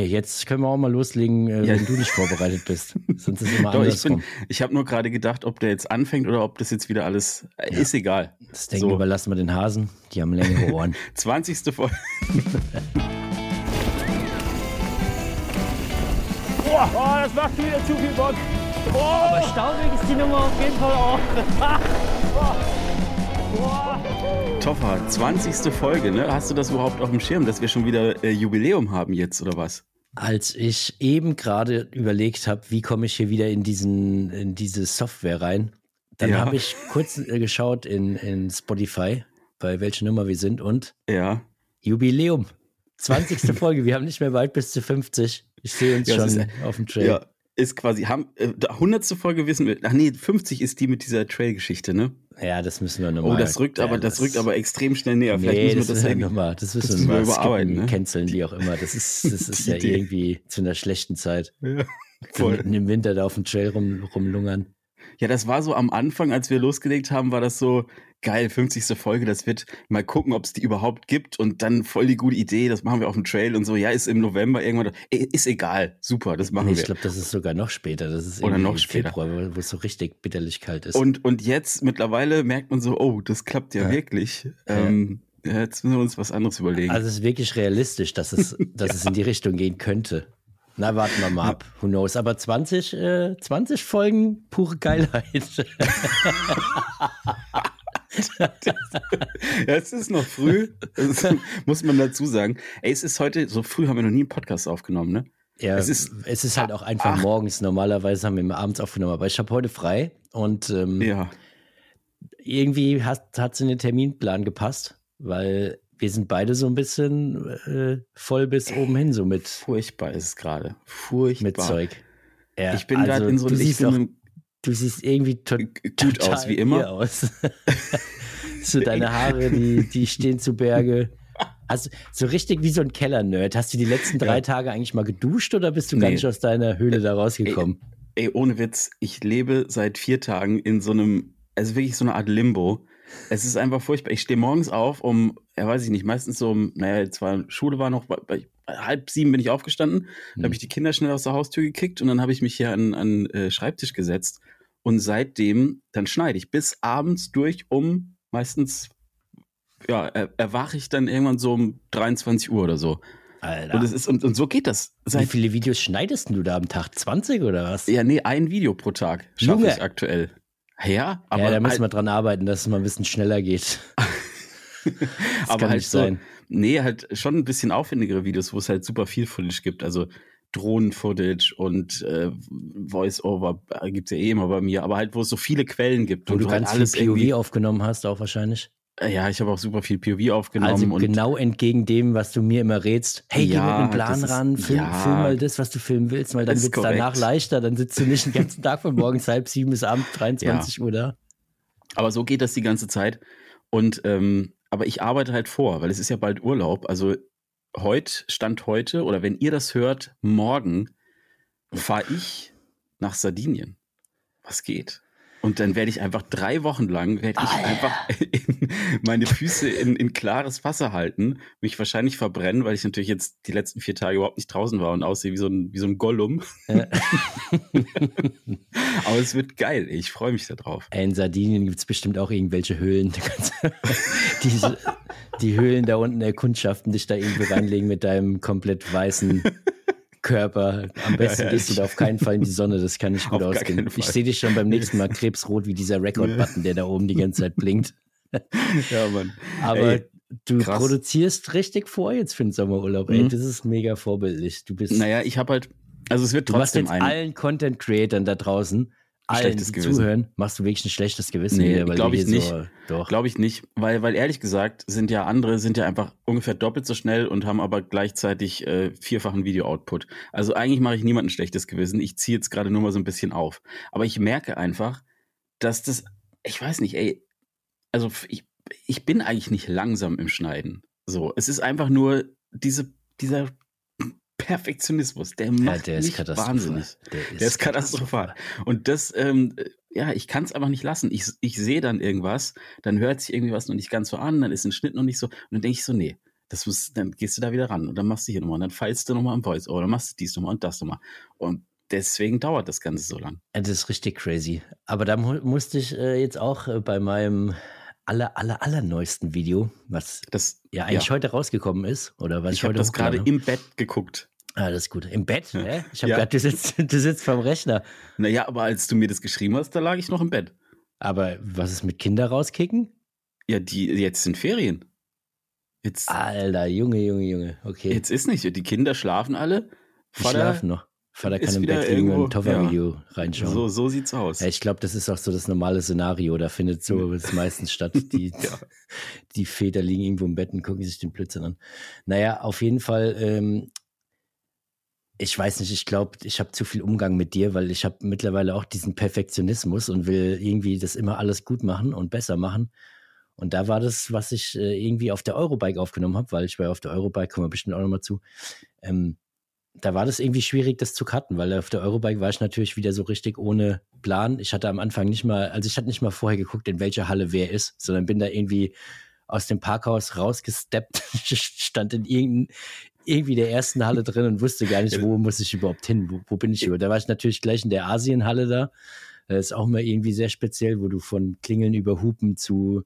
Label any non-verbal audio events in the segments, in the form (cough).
Jetzt können wir auch mal loslegen, äh, Ja. wenn du nicht vorbereitet bist. (laughs) Sonst ist immer Doch, ich andersrum. ich habe nur gerade gedacht, ob der jetzt anfängt oder ob das jetzt wieder alles, äh, Ja. ist egal. Das Denken so. überlassen wir den Hasen. Die haben längere Ohren. (laughs) 20. Folge. (laughs) Boah, oh, das macht wieder zu viel Bock. Aber staubig ist die Nummer auf jeden Fall auch. Toffer, 20. Folge, ne? Hast du das überhaupt auf dem Schirm, dass wir schon wieder äh, Jubiläum haben jetzt oder was? Als ich eben gerade überlegt habe, wie komme ich hier wieder in, diesen, in diese Software rein, dann Ja. habe ich kurz äh, geschaut in, in Spotify, bei welcher Nummer wir sind und Ja. Jubiläum. 20. (laughs) Folge. Wir haben nicht mehr weit bis zu 50. Ich sehe uns Ja, schon ist- auf dem Trail. Ja. Ist quasi, haben, äh, da- 100. Folge wissen wir, ach nee, 50 ist die mit dieser Trail-Geschichte, ne? Ja, das müssen wir nochmal. Oh, das rückt aber, das rückt aber extrem schnell näher. Vielleicht Nee, müssen das, wir das, irgendwie- nochmal. Das müssen das wir müssen wir mal überarbeiten, skippen, ne? canceln, wie auch immer. Das ist, (laughs) das ist ja Idee. irgendwie zu einer schlechten Zeit. Ja, (laughs) voll. mitten im Winter da auf dem Trail rum, rumlungern. Ja, das war so am Anfang, als wir losgelegt haben, war das so geil, 50. Folge, das wird mal gucken, ob es die überhaupt gibt und dann voll die gute Idee, das machen wir auf dem Trail und so, ja, ist im November irgendwann, Ey, ist egal, super, das machen Nee, ich wir. glaube, das ist sogar noch später. Das ist Oder noch später. Februar, wo es so richtig bitterlich kalt ist. Und, und jetzt mittlerweile merkt man so, oh, das klappt ja, Ja. wirklich. Ähm, ja, jetzt müssen wir uns was anderes überlegen. also es ist wirklich realistisch, dass es, (laughs) dass es in die Richtung gehen könnte. Na, warten wir mal ab. Who knows? Aber 20, äh, 20 Folgen, pure Geilheit. (laughs) (laughs) (laughs) ja, es ist noch früh, das (laughs) muss man dazu sagen. Ey, es ist heute, so früh haben wir noch nie einen Podcast aufgenommen, ne? Ja, Es es ist- ist, halt auch einfach ach. morgens. Normalerweise haben wir immer abends aufgenommen, aber ich habe heute frei und ähm, Ja. irgendwie hat es in den Terminplan gepasst, weil wir sind beide so ein bisschen äh, voll bis oben hin, so mit, Furchtbar ist es gerade. Furchtbar. mit Zeug. Ja, Ich bin gerade in so du du siehst irgendwie gut total aus, wie immer. Aus. (laughs) so deine Haare, die, die stehen zu Berge. Du- so richtig wie so ein Keller-Nerd. Hast du die letzten drei Ja. Tage eigentlich mal geduscht oder bist du Nee. gar nicht aus deiner Höhle da rausgekommen? Ey, ohne Witz, ich lebe seit vier Tagen in so einem, also wirklich so eine Art Limbo. Es ist einfach furchtbar. Ich stehe morgens auf um, ja weiß ich nicht, meistens so um, naja, jetzt war Schule war noch, bei, bei halb sieben bin ich aufgestanden, dann Hm. habe ich die Kinder schnell aus der Haustür gekickt und dann habe ich mich hier an, an äh, Schreibtisch gesetzt und seitdem, dann schneide ich bis abends durch um meistens, ja, er, erwache ich dann irgendwann so um 23 Uhr oder so. Alter. Und, es ist, und, und so geht das. Wie Seit, viele Videos schneidest du da am Tag? 20 oder was? ja, nee, ein Video pro Tag schaffe ich aktuell. Ja, aber ja, da müssen halt- wir dran arbeiten, dass es mal ein bisschen schneller geht. (laughs) Aber kann halt nicht so, sein. nee, halt schon ein bisschen aufwendigere Videos, wo es halt super viel Footage gibt. Also Drohnen-Footage und äh, Voice-Over äh, gibt's ja eh immer bei mir, aber halt, wo es so viele Quellen gibt Wo und du halt ganz alles viel POV aufgenommen hast, auch wahrscheinlich. Äh, Ja, ich habe auch super viel POV aufgenommen Also und genau entgegen dem, was du mir immer rätst. Hey, geh Ja, mit einem Plan ist- ran, film, ja. film mal das, was du filmen willst, weil dann wird es danach leichter. Dann sitzt du nicht den (laughs) ganzen Tag von morgens halb sieben bis abends 23 Uhr da. Aber so geht das die ganze Zeit. Und ähm, aber ich arbeite halt vor, weil es ist ja bald Urlaub. Also heute, Stand heute, oder wenn ihr das hört, morgen fahre ich nach Sardinien. Was geht? Und dann werde ich einfach drei Wochen lang, werde ich einfach (laughs) in, meine Füße in, in klares Wasser halten, mich wahrscheinlich verbrennen, weil ich natürlich jetzt die letzten vier Tage überhaupt nicht draußen war und aussehe wie so ein, wie so ein Gollum. Ja. (laughs) Aber es wird geil. Ich freue mich darauf. In Sardinien gibt es bestimmt auch irgendwelche Höhlen. (laughs) Du kannst diese, die Höhlen da unten erkundschaften, dich da irgendwie reinlegen mit deinem komplett weißen Körper. Am besten Ja, gehst du da auf keinen Fall in die Sonne, das kann nicht (laughs) gut ausgehen. Ich sehe dich schon beim nächsten Mal (laughs) krebsrot wie dieser Record-Button, der da oben die ganze Zeit blinkt. (laughs) Ja, Mann. Aber Ey, du krass. produzierst richtig vor jetzt für den Sommerurlaub. Ey, Mhm. das ist mega vorbildlich. Du bist, Naja, ich habe halt, also es wird du machst trotzdem jetzt allen Content-Creatern da draußen, allen, Schlechtes die Gewissen. zuhören, machst du wirklich ein schlechtes Gewissen. Nee, wieder, weil glaub du ich nicht. So. Glaube ich nicht, weil, weil ehrlich gesagt sind ja andere, sind ja einfach ungefähr doppelt so schnell und haben aber gleichzeitig äh, vierfachen Video-Output. Also eigentlich mache ich niemandem ein schlechtes Gewissen. Ich ziehe jetzt gerade nur mal so ein bisschen auf. Aber ich merke einfach, dass das, ich weiß nicht, ey, also ich, ich bin eigentlich nicht langsam im Schneiden. So, es ist einfach nur diese, dieser Perfektionismus, der ja, macht der ist mich wahnsinnig. Der ist, Der ist katastrophal. Und das, ähm, ja, ich kann es einfach nicht lassen. Ich, ich sehe dann irgendwas, dann hört sich irgendwie was noch nicht ganz so an, dann ist ein Schnitt noch nicht so. Und dann denke ich so, nee, Das muss, dann gehst du da wieder ran und dann machst du hier nochmal und dann feilst du nochmal am Voice oder dann machst du dies nochmal und das nochmal. Und deswegen dauert das Ganze so lang. Das ist richtig crazy. Aber da mu musste ich äh, jetzt auch äh, bei meinem aller, aller, aller neuesten Video, was Das, ja eigentlich heute rausgekommen ist, oder was ich, ich habe heute das gerade im Bett geguckt. Ah, das ist gut. Im Bett? Hä? Ich habe Ja. gerade, du sitzt, (laughs) du sitzt vorm Rechner. Naja, aber als du mir das geschrieben hast, da lag ich noch im Bett. Aber was ist mit Kinder rauskicken? Ja, die, jetzt sind Ferien. Jetzt, Alter, Junge, Junge, Junge. Okay. jetzt ist nicht. Die Kinder schlafen alle. Die schlafen noch. Vater kann im Bett liegen und irgendwo- ein Toffer-Video reinschauen. So, so sieht's aus. Ja, ich glaube, das ist auch so das normale Szenario. Da findet so (laughs) es meistens statt. Die, (laughs) Ja. die Väter liegen irgendwo im Bett und gucken sich den Blödsinn an. Naja, auf jeden Fall, ähm, ich weiß nicht, ich glaube, ich habe zu viel Umgang mit dir, weil ich habe mittlerweile auch diesen Perfektionismus und will irgendwie das immer alles gut machen und besser machen. Und da war das, was ich äh, irgendwie auf der Eurobike aufgenommen habe, weil ich war auf der Eurobike, kommen wir bestimmt auch nochmal zu. Ähm, da war das irgendwie schwierig, das zu cutten, weil auf der Eurobike war ich natürlich wieder so richtig ohne Plan. Ich hatte am Anfang nicht mal, also ich hatte nicht mal vorher geguckt, in welcher Halle wer ist, sondern bin da irgendwie aus dem Parkhaus rausgesteppt, (laughs) stand in irgendein, irgendwie der ersten Halle drin und wusste gar nicht, wo muss ich überhaupt hin, wo, wo bin ich über. Da war ich natürlich gleich in der Asienhalle da. Das ist auch mal irgendwie sehr speziell, wo du von Klingeln über Hupen zu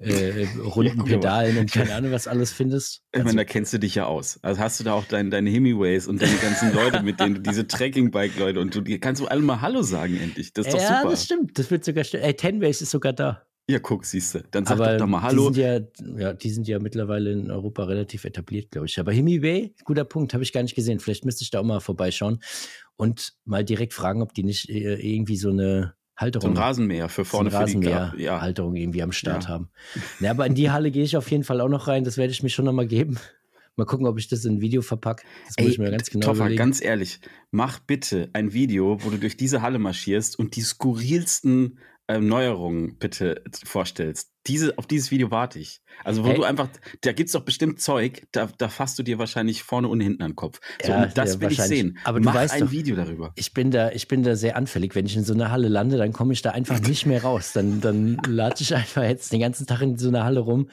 äh, (laughs) runden Ja, gut, Pedalen und keine Ahnung was alles findest. Ich meine, da kennst du dich ja aus. Also hast du da auch dein, deine Hemiways und deine ganzen Leute, mit denen du diese Trekking-Bike-Leute und du die kannst du alle mal Hallo sagen endlich. Das ist doch ja, super. das stimmt. Das wird sogar stimmen. Ey, Tenways ist sogar da. Ja, guck, siehst du. Dann sag Aber doch, doch mal Die Hallo. sind, ja, ja, die sind ja mittlerweile in Europa relativ etabliert, glaube ich. Aber Hemi guter Punkt, habe ich gar nicht gesehen. Vielleicht müsste ich da auch mal vorbeischauen und mal direkt fragen, ob die nicht äh, irgendwie so eine so Halterung, ein Rasenmäher für so vorne eine für die ja. Rasenmäher-Halterung irgendwie am Start Ja. haben. Ja, aber in die Halle gehe ich auf jeden Fall auch noch rein. Das werde ich mir schon noch mal geben. Mal gucken, ob ich das in ein Video verpacke. Das muss Ey, ich mir ganz genau Toffer, überlegen. ganz ehrlich, mach bitte ein Video, wo du durch diese Halle marschierst und die skurrilsten Neuerungen bitte vorstellst. Diese, auf dieses Video warte ich. Also, wo Ey. du einfach, da gibt's doch bestimmt Zeug, da, da fasst du dir wahrscheinlich vorne und hinten an den Kopf. So, Ja, das ja, will ich sehen. Aber du Mach weißt ein doch- Video darüber. ich bin da, ich bin da sehr anfällig. Wenn ich in so einer Halle lande, dann komme ich da einfach nicht mehr raus. Dann, dann latsche ich einfach jetzt den ganzen Tag in so einer Halle rum.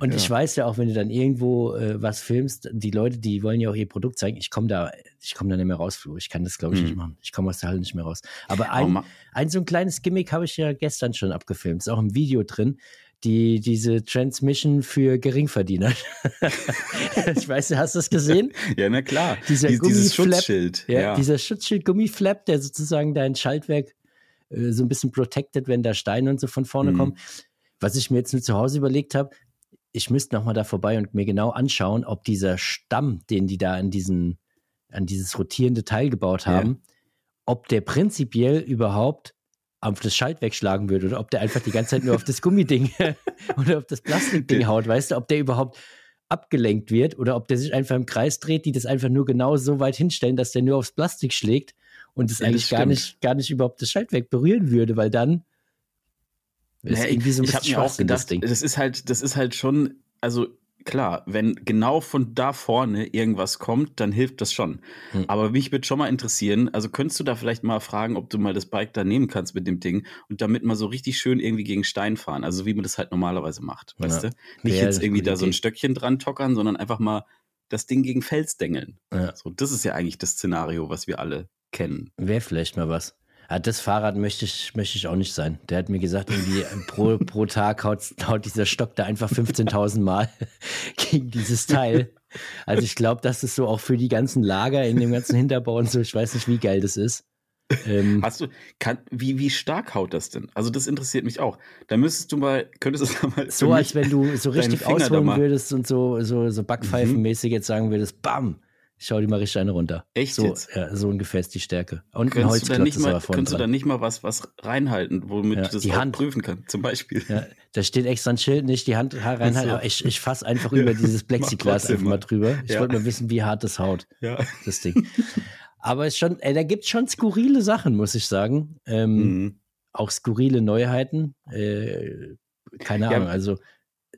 Und ich weiß ja auch, wenn du dann irgendwo äh, was filmst, die Leute, die wollen ja auch ihr Produkt zeigen. Ich komme da, ich komme da nicht mehr raus, Flo. Ich kann das, glaube ich, Hm. nicht machen. Ich komme aus der Halle nicht mehr raus. Aber ein, ein so ein kleines Gimmick habe ich ja gestern schon abgefilmt. Ist auch im Video drin. Die, diese Transmission für Geringverdiener. (laughs) ich weiß, hast du das gesehen? Ja, na klar. Dieser Dies- dieses Schutzschild. Ja, Ja, dieser Schutzschild-Gummiflap, der sozusagen dein Schaltwerk äh, so ein bisschen protected, wenn da Steine und so von vorne Mhm. kommen. Was ich mir jetzt nur zu Hause überlegt habe, ich müsste noch mal da vorbei und mir genau anschauen, ob dieser Stamm, den die da an diesen, an dieses rotierende Teil gebaut Ja. haben, ob der prinzipiell überhaupt auf das Schaltwerk schlagen würde oder ob der einfach die ganze Zeit nur auf das Gummiding (laughs) oder auf das Plastikding haut, weißt du, ob der überhaupt abgelenkt wird oder ob der sich einfach im Kreis dreht, die das einfach nur genau so weit hinstellen, dass der nur aufs Plastik schlägt und es Ja, das eigentlich gar nicht, gar nicht überhaupt das Schaltwerk berühren würde, weil dann ist Naja, irgendwie so ein ich bisschen mir auch Schwachsinn, das gedacht, Ding. das ist halt, das ist halt schon, also klar, wenn genau von da vorne irgendwas kommt, dann hilft das schon. Hm. Aber mich würde schon mal interessieren, also könntest du da vielleicht mal fragen, ob du mal das Bike da nehmen kannst mit dem Ding und damit mal so richtig schön irgendwie gegen Stein fahren, also wie man das halt normalerweise macht, Ja. weißt du? Nicht Wäre jetzt irgendwie da so ein. Stöckchen dran tockern, sondern einfach mal das Ding gegen Fels dengeln. Ja. So, das ist ja eigentlich das Szenario, was wir alle kennen. Wäre vielleicht mal was. Ja, das Fahrrad möchte ich, möchte ich auch nicht sein. Der hat mir gesagt, irgendwie pro, pro Tag haut, haut dieser Stock da einfach 15.000 Mal (laughs) gegen dieses Teil. Also ich glaube, das ist so auch für die ganzen Lager in dem ganzen Hinterbau und so. Ich weiß nicht, wie geil das ist. Ähm, Hast du, kann, wie, wie stark haut das denn? Also das interessiert mich auch. Da müsstest du mal, könntest du (laughs) das mal so als wenn du so richtig ausholen Mhm. würdest und so, so, so Backpfeifenmäßig jetzt sagen würdest, bam, schau die mal richtig eine runter. Echt so, jetzt? Ja, so ungefähr ist die Stärke. Und ein Könntest du Holzklotz da nicht mal, könntest du da dran. nicht mal was, was reinhalten, womit Ja, du das die Hand. prüfen kannst, zum Beispiel? Ja, da steht extra ein Schild, nicht die Hand reinhalten, so. aber ich, ich fasse einfach über (laughs) dieses Plexiglas einfach mal drüber. Ich Ja. wollte mal wissen, wie hart das haut, Ja. das Ding. aber es ist schon, ey, da gibt schon skurrile Sachen, muss ich sagen. Ähm, Mhm. Auch skurrile Neuheiten. Äh, keine. Ahnung, also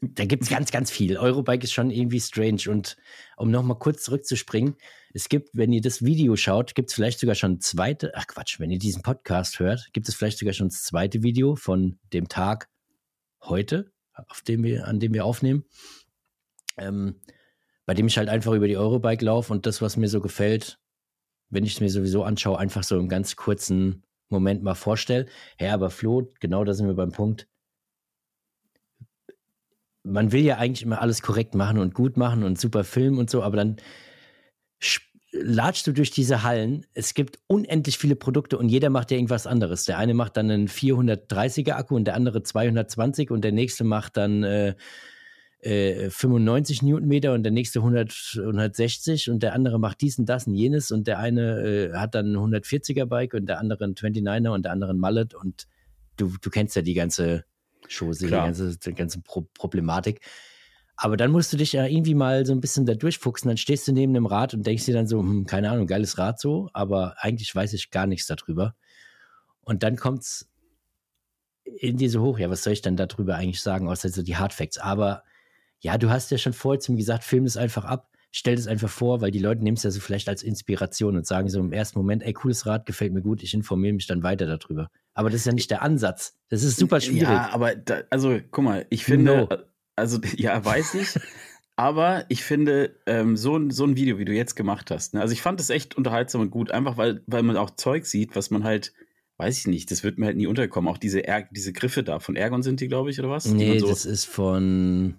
da gibt es ganz, ganz viel. Eurobike ist schon irgendwie strange. Und um nochmal kurz zurückzuspringen, es gibt, wenn ihr das Video schaut, gibt es vielleicht sogar schon zweite, ach Quatsch, wenn ihr diesen Podcast hört, gibt es vielleicht sogar schon das zweite Video von dem Tag heute, auf dem wir, an dem wir aufnehmen. ähm, bei dem ich halt einfach über die Eurobike laufe und das, was mir so gefällt, wenn ich es mir sowieso anschaue, einfach so im ganz kurzen Moment mal vorstelle. Ja, aber Flo, genau da sind wir beim Punkt. Man will ja eigentlich immer alles korrekt machen und gut machen und super filmen und so, aber dann latschst du durch diese Hallen. Es gibt unendlich viele Produkte und jeder macht ja irgendwas anderes. Der eine macht dann einen 430er Akku und der andere 220 und der nächste macht dann äh, äh, 95 Newtonmeter und der nächste 100, 160 und der andere macht dies und das und jenes und der eine äh, hat dann ein 140er Bike und der andere ein 29er und der andere ein Mallet und du, du kennst ja die ganze Chose, die ganze, die ganze Pro Problematik. Aber dann musst du dich ja irgendwie mal so ein bisschen da durchfuchsen. Dann stehst du neben einem Rad und denkst dir dann so, hm, keine Ahnung, geiles Rad so, aber eigentlich weiß ich gar nichts darüber. Und dann kommt's in diese hoch. Ja, was soll ich dann darüber eigentlich sagen, außer so die Hardfacts? Aber ja, du hast ja schon vorher zu mir gesagt, film es einfach ab, stell es einfach vor, weil die Leute nehmen es ja so vielleicht als Inspiration und sagen so im ersten Moment, ey, cooles Rad, gefällt mir gut, ich informiere mich dann weiter darüber. Aber das ist ja nicht der Ansatz. Das ist super schwierig. Ja, aber da, also guck mal, ich finde, no. Also, ja, weiß ich. Aber ich finde, ähm, so, ein, so ein Video, wie du jetzt gemacht hast, ne? also ich fand es echt unterhaltsam und gut, einfach weil, weil man auch Zeug sieht, was man halt, weiß ich nicht, das wird mir halt nie unterkommen. Auch diese, er diese Griffe da, von Ergon sind die, glaube ich, oder was? Nee, so das ist von,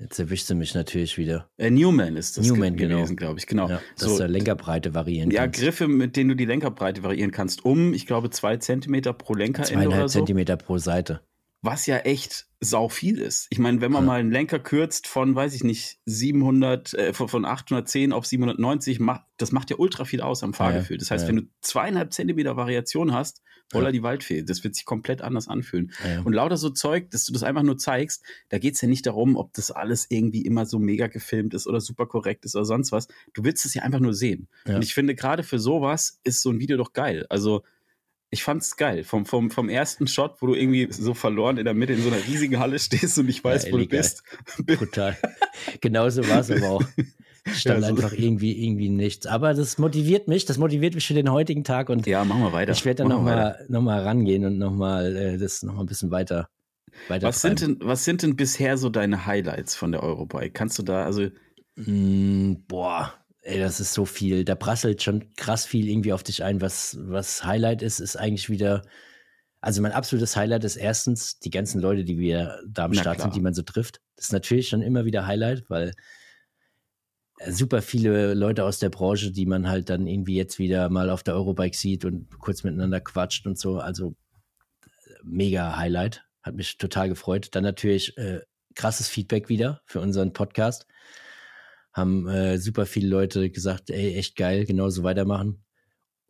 jetzt erwischst du mich natürlich wieder. Äh, Newman ist das Newman, genau. gewesen, genau. glaube ich, genau. Ja, dass so, du Lenkerbreite variieren Ja, kannst. Griffe, mit denen du die Lenkerbreite variieren kannst, um, ich glaube, zwei Zentimeter pro Lenkerende oder so. Zentimeter pro Seite was ja echt sau viel ist. Ich meine, wenn man ja. mal einen Lenker kürzt von, weiß ich nicht, 700, äh, von 810 auf 790, macht, das macht ja ultra viel aus am Fahrgefühl. Das heißt, ja. wenn du zweieinhalb Zentimeter Variation hast, voller die Waldfee, das wird sich komplett anders anfühlen. Und lauter so Zeug, dass du das einfach nur zeigst, da geht's ja nicht darum, ob das alles irgendwie immer so mega gefilmt ist oder super korrekt ist oder sonst was. Du willst es ja einfach nur sehen. Und ich finde, gerade für sowas ist so ein Video doch geil. Also, ich fand's geil. Vom, vom, vom ersten Shot, wo du irgendwie so verloren in der Mitte in so einer riesigen Halle stehst und nicht weißt, ja, wo du bist. (laughs) Total. Genauso war es aber auch. (laughs) Stand ja, so. einfach irgendwie, irgendwie nichts. Aber das motiviert mich, das motiviert mich für den heutigen Tag und ja, machen wir weiter. Ich werde dann nochmal noch mal rangehen und nochmal äh, das nochmal ein bisschen weiter. weiter was, sind denn, was sind denn bisher so deine Highlights von der Eurobike? Kannst du da, also. Mm, boah, Ey, das ist so viel. Da prasselt schon krass viel irgendwie auf dich ein. Was, was Highlight ist, ist eigentlich wieder. Also mein absolutes Highlight ist erstens die ganzen Leute, die wir da am Na Start klar. sind, die man so trifft. Das ist natürlich schon immer wieder Highlight, weil äh, super viele Leute aus der Branche, die man halt dann irgendwie jetzt wieder mal auf der Eurobike sieht und kurz miteinander quatscht und so. Also mega Highlight. Hat mich total gefreut. Dann natürlich äh, krasses Feedback wieder für unseren Podcast haben äh, super viele Leute gesagt, ey, echt geil, genauso weitermachen.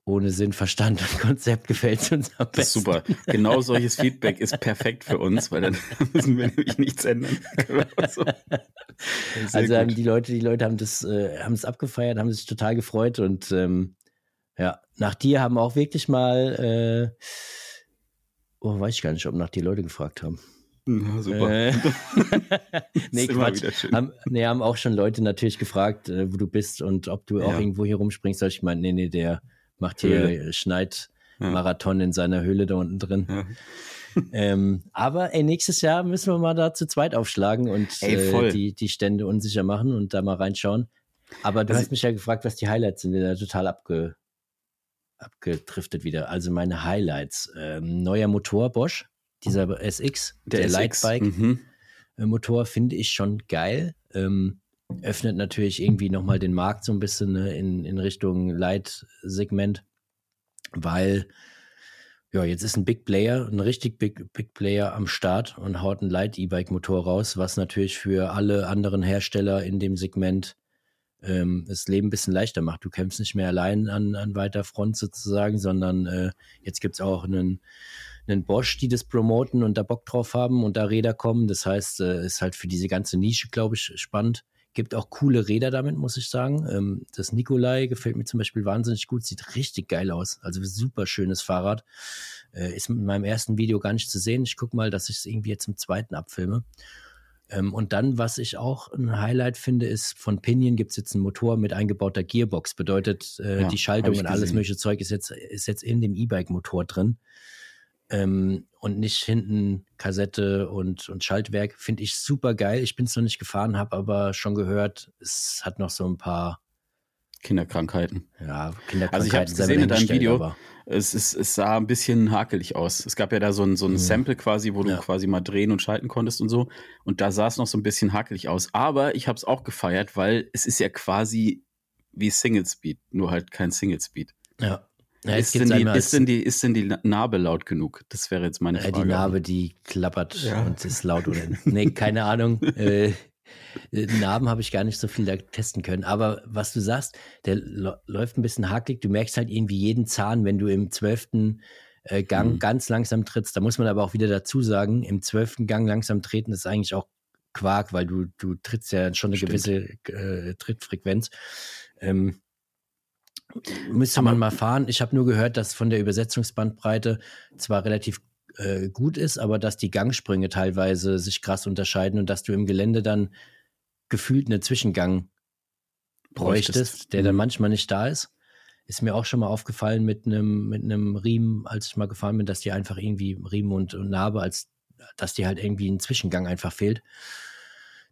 Ohne Sinn, Verstand und (laughs) Konzept gefällt es uns am besten. Das ist super. Genau (laughs) solches Feedback ist perfekt für uns, weil dann (laughs) müssen wir nämlich nichts ändern. also haben die Leute, die Leute haben das, äh, haben es abgefeiert, haben sich total gefreut und ähm, ja, nach dir haben auch wirklich mal, äh, oh, weiß ich gar nicht, ob nach dir Leute gefragt haben. Na, super. Äh, (laughs) (laughs) nee, Quatsch. Haben, nee, haben auch schon Leute natürlich gefragt, äh, wo du bist und ob du ja. auch irgendwo hier rumspringst. Ich meine, nee, nee, der macht hier Höhle. Schneidmarathon ja. in seiner Höhle da unten drin. Ja. (laughs) ähm, aber ey, nächstes Jahr müssen wir mal da zu zweit aufschlagen und ey, äh, die, die Stände unsicher machen und da mal reinschauen. Aber du also, hast mich ja gefragt, was die Highlights sind. Wir sind da total abge, abgedriftet wieder. Also meine Highlights. Ähm, neuer Motor Bosch dieser SX, der, der Lightbike-Motor, mhm. finde ich schon geil. Ähm, öffnet natürlich irgendwie nochmal den Markt so ein bisschen ne, in, in Richtung Light-Segment, weil ja, jetzt ist ein Big Player, ein richtig Big, Big Player am Start und haut ein Light-E-Bike-Motor raus, was natürlich für alle anderen Hersteller in dem Segment ähm, das Leben ein bisschen leichter macht. Du kämpfst nicht mehr allein an, an weiter Front sozusagen, sondern äh, jetzt gibt es auch einen einen Bosch, die das promoten und da Bock drauf haben und da Räder kommen. Das heißt, äh, ist halt für diese ganze Nische, glaube ich, spannend. Gibt auch coole Räder damit, muss ich sagen. Ähm, das Nikolai gefällt mir zum Beispiel wahnsinnig gut, sieht richtig geil aus. Also super schönes Fahrrad. Äh, ist mit meinem ersten Video gar nicht zu sehen. Ich gucke mal, dass ich es irgendwie jetzt im zweiten abfilme. Ähm, und dann, was ich auch ein Highlight finde, ist, von Pinion gibt es jetzt einen Motor mit eingebauter Gearbox. Bedeutet, äh, ja, die Schaltung und alles mögliche Zeug ist jetzt, ist jetzt in dem E-Bike-Motor drin. Ähm, und nicht hinten Kassette und, und Schaltwerk. Finde ich super geil. Ich bin es noch nicht gefahren, habe aber schon gehört, es hat noch so ein paar Kinderkrankheiten. Ja, Kinderkrankheiten. Also ich habe es gesehen in deinem Video. Es, ist, es sah ein bisschen hakelig aus. Es gab ja da so ein, so ein mhm. Sample quasi, wo du ja. quasi mal drehen und schalten konntest und so. Und da sah es noch so ein bisschen hakelig aus. Aber ich habe es auch gefeiert, weil es ist ja quasi wie Single Speed, nur halt kein Single Speed. Ja. Ja, ist, denn die, ist, denn die, ist denn die Narbe laut genug? Das wäre jetzt meine Frage. Ja, die Narbe, die klappert ja. und ist laut oder Nee, keine Ahnung. (laughs) äh, Narben habe ich gar nicht so viel da testen können. Aber was du sagst, der läuft ein bisschen hakelig. Du merkst halt irgendwie jeden Zahn, wenn du im zwölften äh, Gang mhm. ganz langsam trittst. Da muss man aber auch wieder dazu sagen, im zwölften Gang langsam treten ist eigentlich auch Quark, weil du, du trittst ja schon eine Stimmt. gewisse äh, Trittfrequenz. Ähm, Müsste man mal fahren. Ich habe nur gehört, dass von der Übersetzungsbandbreite zwar relativ äh, gut ist, aber dass die Gangsprünge teilweise sich krass unterscheiden und dass du im Gelände dann gefühlt einen Zwischengang bräuchtest, bräuchtest. der dann mhm. manchmal nicht da ist. Ist mir auch schon mal aufgefallen mit einem mit einem Riemen, als ich mal gefahren bin, dass die einfach irgendwie Riemen und, und Narbe, als dass die halt irgendwie ein Zwischengang einfach fehlt.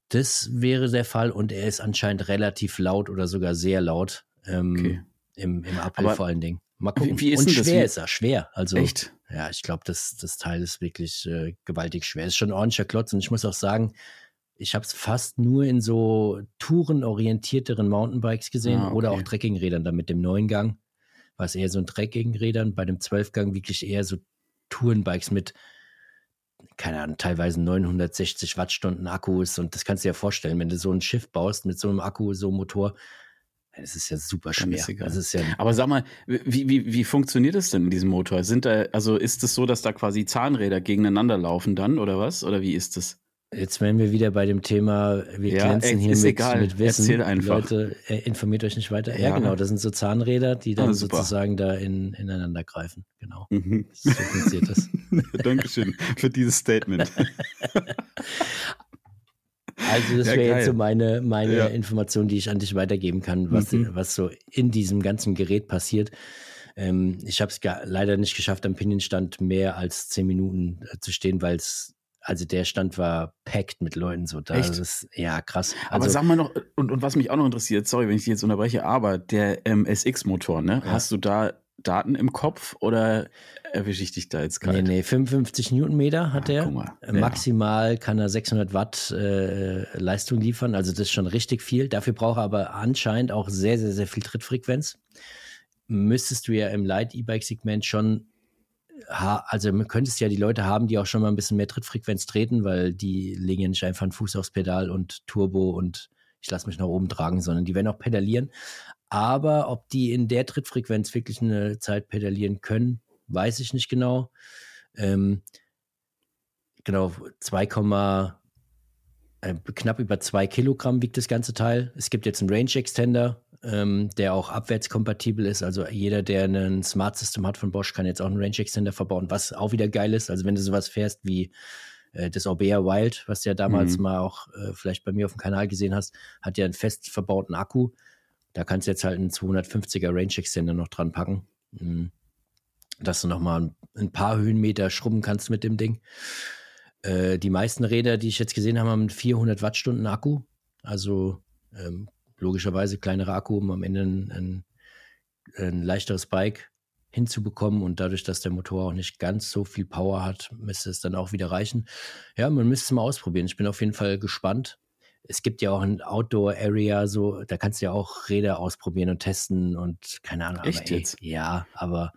Das wäre der Fall und er ist anscheinend relativ laut oder sogar sehr laut. Ähm, okay. Im, im April Aber vor allen Dingen. Mal gucken. Wie, wie ist Und schwer das? ist er, schwer. Also, Echt? Ja, ich glaube, das, das Teil ist wirklich äh, gewaltig schwer. Ist schon ein ordentlicher Klotz. Und ich muss auch sagen, ich habe es fast nur in so tourenorientierteren Mountainbikes gesehen ah, okay. oder auch Trekkingrädern. Dann mit dem neuen Gang war es eher so ein Trekkingrädern. Bei dem Zwölfgang wirklich eher so Tourenbikes mit, keine Ahnung, teilweise 960 Wattstunden Akkus. Und das kannst du dir ja vorstellen, wenn du so ein Schiff baust mit so einem Akku, so einem Motor, es ist ja super schwer. Das ist ja Aber sag mal, wie, wie, wie funktioniert das denn in diesem Motor? Sind da, also ist es so, dass da quasi Zahnräder gegeneinander laufen dann oder was? Oder wie ist das? Jetzt wären wir wieder bei dem Thema, wir ja, glänzen hier mit, mit Wissen. Erzähl einfach. Leute, äh, informiert euch nicht weiter. Ja, ja, genau, das sind so Zahnräder, die dann ah, sozusagen da in, ineinander greifen. Genau. Mhm. So funktioniert das. (laughs) Dankeschön für dieses Statement. (laughs) Also das ja, wäre jetzt so meine, meine ja. Information, die ich an dich weitergeben kann, was, mhm. was so in diesem ganzen Gerät passiert. Ähm, ich habe es leider nicht geschafft, am Pinienstand mehr als zehn Minuten äh, zu stehen, weil es also der Stand war packed mit Leuten so da. Ist, ja, krass. Also, aber sag mal noch, und, und was mich auch noch interessiert, sorry, wenn ich dich jetzt unterbreche, aber der ähm, SX-Motor, ne? Ja. Hast du da Daten im Kopf oder erwische ich dich da jetzt gerade? Nee, nee, 55 Newtonmeter hat ah, er. Äh, maximal ja. kann er 600 Watt äh, Leistung liefern, also das ist schon richtig viel. Dafür braucht er aber anscheinend auch sehr, sehr, sehr viel Trittfrequenz. Müsstest du ja im Light-E-Bike-Segment schon also man könntest ja die Leute haben, die auch schon mal ein bisschen mehr Trittfrequenz treten, weil die legen ja nicht einfach einen Fuß aufs Pedal und Turbo und ich lasse mich nach oben tragen, sondern die werden auch pedalieren. Aber ob die in der Trittfrequenz wirklich eine Zeit pedalieren können, weiß ich nicht genau. Ähm, genau, 2, äh, knapp über 2 Kilogramm wiegt das ganze Teil. Es gibt jetzt einen Range Extender, ähm, der auch abwärtskompatibel ist. Also jeder, der ein Smart System hat von Bosch, kann jetzt auch einen Range Extender verbauen, was auch wieder geil ist. Also wenn du sowas fährst wie äh, das Orbea Wild, was du ja damals mhm. mal auch äh, vielleicht bei mir auf dem Kanal gesehen hast, hat ja einen fest verbauten Akku. Da kannst du jetzt halt einen 250er Range Extender noch dran packen. Mhm. Dass du nochmal ein paar Höhenmeter schrubben kannst mit dem Ding. Äh, die meisten Räder, die ich jetzt gesehen habe, haben 400 Wattstunden Akku. Also ähm, logischerweise kleinere Akku, um am Ende ein, ein, ein leichteres Bike hinzubekommen und dadurch, dass der Motor auch nicht ganz so viel Power hat, müsste es dann auch wieder reichen. Ja, man müsste es mal ausprobieren. Ich bin auf jeden Fall gespannt es gibt ja auch ein Outdoor-Area, so, da kannst du ja auch Räder ausprobieren und testen und keine Ahnung. Echt ey, jetzt? Ja, aber.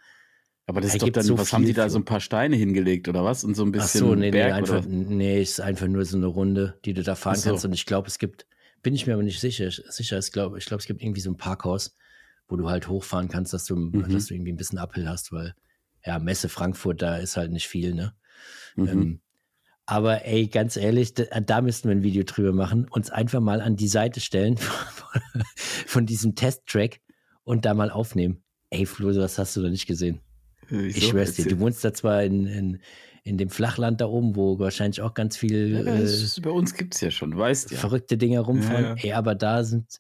Aber das ist doch dann, so was haben die da so ein paar Steine hingelegt oder was? Und so ein bisschen. Ach so, nee, Berg, nee, einfach, nee, ist einfach nur so eine Runde, die du da fahren so. kannst. Und ich glaube, es gibt, bin ich mir aber nicht sicher, sicher, ich glaube, ich glaube, es gibt irgendwie so ein Parkhaus, wo du halt hochfahren kannst, dass du, mhm. dass du irgendwie ein bisschen Uphill hast, weil, ja, Messe Frankfurt, da ist halt nicht viel, ne? Mhm. Ähm, aber ey, ganz ehrlich, da, da, müssten wir ein Video drüber machen, uns einfach mal an die Seite stellen von, (laughs) von diesem Test-Track und da mal aufnehmen. Ey, Flo, was hast du da nicht gesehen? Ich, ich schwör's dir, du wohnst da zwar in, in, in dem Flachland da oben, wo wahrscheinlich auch ganz viel. Ja, äh, bei uns gibt's ja schon, weißt ja. Verrückte Dinge rumfahren. Ja, ja. Ey, aber da sind,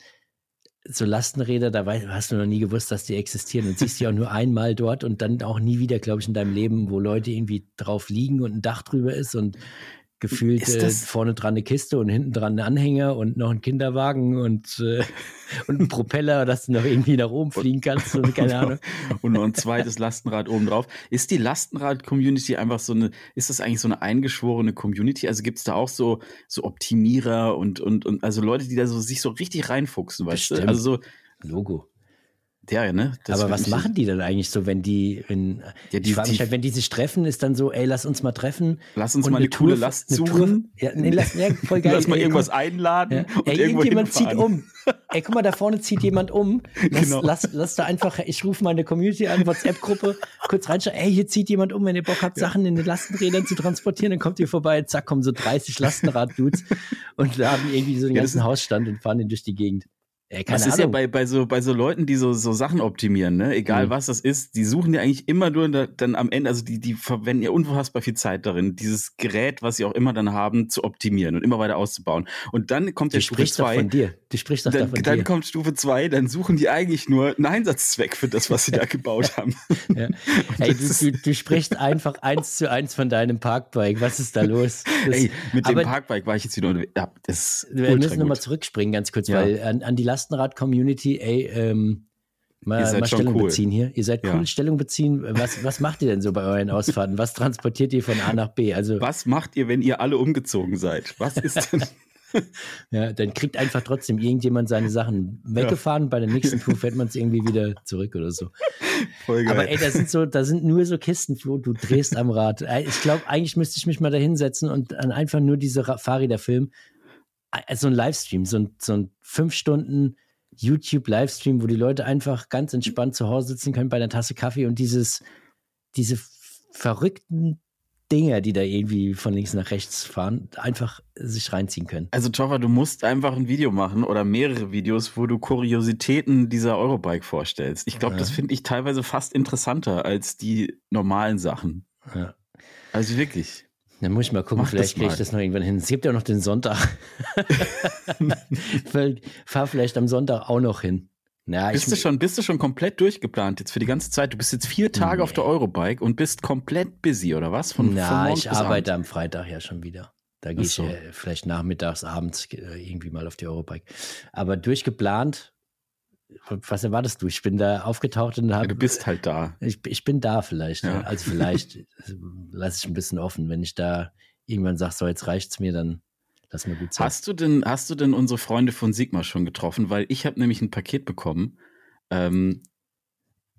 so Lastenräder, da hast du noch nie gewusst, dass die existieren. Und siehst die auch nur einmal dort und dann auch nie wieder, glaube ich, in deinem Leben, wo Leute irgendwie drauf liegen und ein Dach drüber ist und gefühlt äh, vorne dran eine Kiste und hinten dran ein Anhänger und noch ein Kinderwagen und, äh, und ein Propeller, (laughs) dass du noch irgendwie nach oben fliegen kannst und keine Ahnung. (laughs) und noch ein zweites Lastenrad oben drauf. Ist die Lastenrad-Community einfach so eine, ist das eigentlich so eine eingeschworene Community? Also gibt es da auch so, so Optimierer und, und, und also Leute, die da so sich so richtig reinfuchsen, weißt Bestimmt. du? Also so. Logo. Ja, ne? Das Aber was machen die dann eigentlich so, wenn die, wenn, ja, die, ich frage mich halt, wenn die sich treffen, ist dann so, ey, lass uns mal treffen. Lass uns mal eine, eine coole Last suchen. ja, nee, lass, ja, voll (laughs) geil. lass mal ey, irgendwas komm, einladen. Ja. ey, irgendjemand zieht um. Ey, guck mal, da vorne zieht jemand um. (laughs) Lass, genau. lass, lass da einfach, ich rufe meine Community an, WhatsApp-Gruppe, kurz reinschauen, ey, hier zieht jemand um, wenn ihr Bock habt, ja. Sachen in den Lastenrädern zu transportieren, dann kommt ihr vorbei, zack, kommen so 30 Lastenrad-Dudes (laughs) und laden irgendwie so den ganzen Hausstand und fahren den durch die Gegend. Ey, das ist Ahnung. ja bei, bei, so, bei so Leuten, die so, so Sachen optimieren, ne? egal mhm. was das ist, die suchen ja eigentlich immer nur da, dann am Ende, also die, die verwenden ja unfassbar viel Zeit darin, dieses Gerät, was sie auch immer dann haben, zu optimieren und immer weiter auszubauen. Und dann kommt der Stufe 2. von dir. Die spricht doch dann, von dann dir. kommt Stufe 2, dann suchen die eigentlich nur einen Einsatzzweck für das, was sie da gebaut (laughs) haben. Ja. (laughs) Ey, du, du, du, sprichst einfach eins zu eins von deinem Parkbike. Was ist da los? Das, Ey, mit dem Parkbike war ich jetzt wieder ja, das Wir müssen nochmal zurückspringen, ganz kurz, ja. weil an, an die Lastenrad-Community Community, ey, ähm, mal, mal Stellung cool. beziehen hier. Ihr seid cool, ja. Stellung beziehen. Was, was macht ihr denn so bei euren Ausfahrten? Was transportiert ihr von A nach B? Also, was macht ihr, wenn ihr alle umgezogen seid? Was ist (laughs) denn. ja, dann kriegt einfach trotzdem irgendjemand seine Sachen weggefahren. Ja. Bei der nächsten Tour fährt man es irgendwie wieder zurück oder so. Voll geil. Aber ey, da sind so, da sind nur so Kisten, Flo, du drehst am Rad. Ich glaube, eigentlich müsste ich mich mal da hinsetzen und dann einfach nur diese Fahrräder filmen. Also ein Livestream, so ein, so ein fünf Stunden YouTube-Livestream, wo die Leute einfach ganz entspannt zu Hause sitzen können bei einer Tasse Kaffee und dieses, diese verrückten Dinger, die da irgendwie von links nach rechts fahren, einfach sich reinziehen können. Also Toffer, du musst einfach ein Video machen oder mehrere Videos, wo du Kuriositäten dieser Eurobike vorstellst. Ich glaube, ja. das finde ich teilweise fast interessanter als die normalen Sachen. Ja. Also wirklich. Dann muss ich mal gucken, Mach vielleicht kriege ich das noch irgendwann hin. Es gibt ja noch den Sonntag. (laughs) Fahr vielleicht am Sonntag auch noch hin. Ja, bist, du schon, bist du schon komplett durchgeplant jetzt für die ganze Zeit? Du bist jetzt vier Tage nee. auf der Eurobike und bist komplett busy, oder was? Von, Na, von ich arbeite Abend. am Freitag ja schon wieder. Da gehe so. ich äh, vielleicht nachmittags, abends äh, irgendwie mal auf die Eurobike. Aber durchgeplant was erwartest du? Ich bin da aufgetaucht und habe. Ja, du bist halt da. Ich, ich bin da vielleicht. Ja. Also vielleicht (laughs) lasse ich ein bisschen offen. Wenn ich da irgendwann sage, so jetzt reicht's mir, dann lass mir gut sein. Hast du denn, hast du denn unsere Freunde von Sigma schon getroffen? Weil ich habe nämlich ein Paket bekommen. Ähm,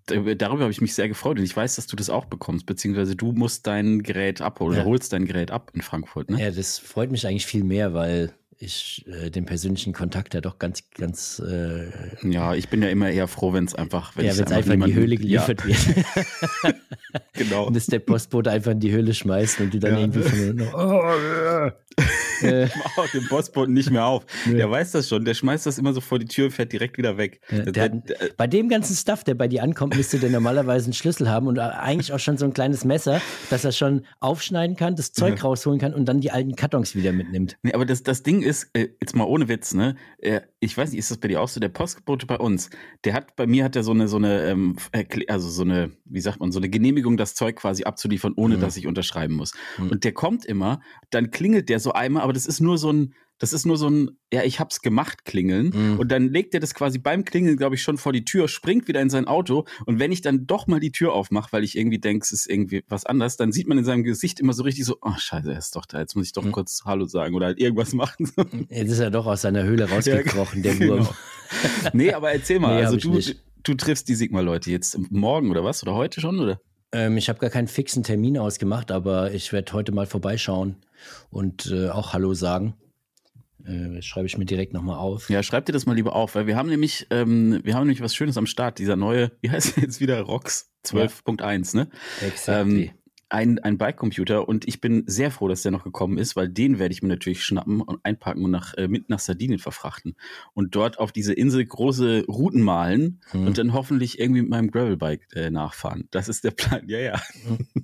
darüber habe ich mich sehr gefreut und ich weiß, dass du das auch bekommst, beziehungsweise du musst dein Gerät abholen ja. oder holst dein Gerät ab in Frankfurt. Ne? Ja, das freut mich eigentlich viel mehr, weil ich äh, den persönlichen Kontakt ja doch ganz, ganz. Äh, ja, ich bin ja immer eher froh, wenn es einfach, wenn ja, es einfach, einfach in die Höhle geliefert ja. wird. (laughs) genau. (laughs) Und dass der Postbote einfach in die Höhle schmeißt und du dann ja. irgendwie von noch, oh, äh. (laughs) Mach den Postboten nicht mehr auf. Ja. Der weiß das schon. Der schmeißt das immer so vor die Tür und fährt direkt wieder weg. Ja, der, der, der, bei dem ganzen Stuff, der bei dir ankommt, müsste der normalerweise einen Schlüssel haben und eigentlich auch schon so ein kleines Messer, dass er schon aufschneiden kann, das Zeug ja. rausholen kann und dann die alten Kartons wieder mitnimmt. Nee, aber das, das Ding ist, äh, jetzt mal ohne Witz, ne? Äh, ich weiß nicht, ist das bei dir auch so? Der Postbote bei uns, der hat, bei mir hat er so eine, so eine, ähm, also so eine, wie sagt man, so eine Genehmigung, das Zeug quasi abzuliefern, ohne mhm. dass ich unterschreiben muss. Mhm. Und der kommt immer, dann klingelt der so einmal, aber das ist nur so ein, das ist nur so ein, ja, ich hab's gemacht klingeln. Mhm. Und dann legt er das quasi beim Klingeln, glaube ich, schon vor die Tür, springt wieder in sein Auto. Und wenn ich dann doch mal die Tür aufmache, weil ich irgendwie denke, es ist irgendwie was anderes, dann sieht man in seinem Gesicht immer so richtig so, oh scheiße, er ist doch da, jetzt muss ich doch mhm. kurz Hallo sagen oder halt irgendwas (laughs) machen. Jetzt ist er doch aus seiner Höhle rausgekrochen, ja, der (laughs) Wurm. Genau. nee, aber erzähl mal, (laughs) nee, also du, du triffst die Sigma-Leute jetzt morgen oder was? Oder heute schon, oder? Ähm, ich habe gar keinen fixen Termin ausgemacht, aber ich werde heute mal vorbeischauen und äh, auch Hallo sagen. Äh, schreibe ich mir direkt nochmal auf. Ja, schreib dir das mal lieber auf, weil wir haben nämlich, ähm, wir haben nämlich was Schönes am Start. Dieser neue, wie heißt der jetzt wieder? ROX 12.1, ja. ne? Exactly. Ähm, ein, ein Bike-Computer und ich bin sehr froh, dass der noch gekommen ist, weil den werde ich mir natürlich schnappen und einpacken und nach, äh, mit nach Sardinien verfrachten und dort auf diese Insel große Routen malen hm. und dann hoffentlich irgendwie mit meinem Gravelbike äh, nachfahren. Das ist der Plan. Ja, ja.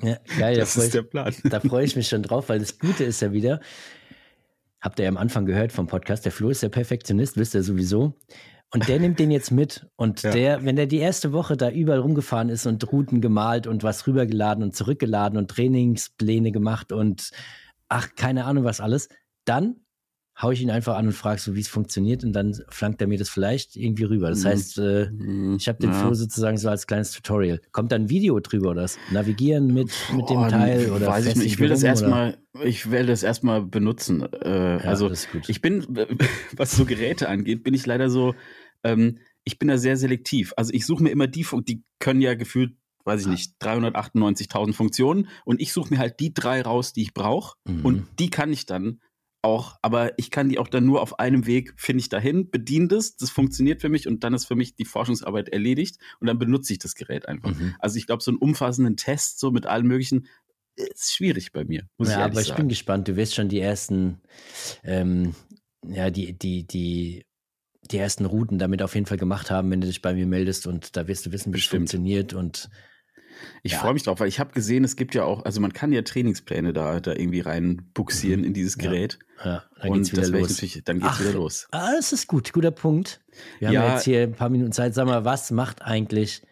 ja geil, das ist ich, der Plan. Da freue ich mich schon drauf, weil das Gute ist ja wieder, habt ihr ja am Anfang gehört vom Podcast, der Flo ist der Perfektionist, wisst ihr sowieso. Und der nimmt den jetzt mit. Und Ja. der, wenn der die erste Woche da überall rumgefahren ist und Routen gemalt und was rübergeladen und zurückgeladen und Trainingspläne gemacht und ach, keine Ahnung was alles, dann hau ich ihn einfach an und frage so, wie es funktioniert und dann flankt er mir das vielleicht irgendwie rüber. Das Mhm. heißt, äh, Mhm. ich habe den Ja. Flo sozusagen so als kleines Tutorial. Kommt da ein Video drüber oder das? Navigieren mit, mit dem Boah, Teil oder weiß ich nicht. Ich will das erstmal, ich will das erstmal benutzen. Äh, Ja, also das ist gut. ich bin, (laughs) was so Geräte angeht, bin ich leider so, ähm, ich bin da sehr selektiv. Also ich suche mir immer die, die können ja gefühlt, weiß ich nicht, 398.000 Funktionen und ich suche mir halt die drei raus, die ich brauche Mhm. und die kann ich dann auch, aber ich kann die auch dann nur auf einem Weg, finde ich dahin, bediene das, das funktioniert für mich und dann ist für mich die Forschungsarbeit erledigt und dann benutze ich das Gerät einfach. Mhm. Also ich glaube, so einen umfassenden Test so mit allen möglichen ist schwierig bei mir, muss ich ja, ehrlich aber ich sagen. bin gespannt. Du wirst schon die ersten, ähm, ja, die, die, die, die ersten Routen damit auf jeden Fall gemacht haben, wenn du dich bei mir meldest und da wirst du wissen, wie es funktioniert und Ich Ja. freue mich drauf, weil ich habe gesehen, es gibt ja auch, also man kann ja Trainingspläne da, da irgendwie rein buxieren in dieses Mhm. Ja. Gerät. ja, dann geht's und wieder das werde ich los. dann geht's Ach, wieder los. Ah, das ist gut, guter Punkt. Wir haben Ja. jetzt hier ein paar Minuten Zeit. Sag mal, was macht eigentlich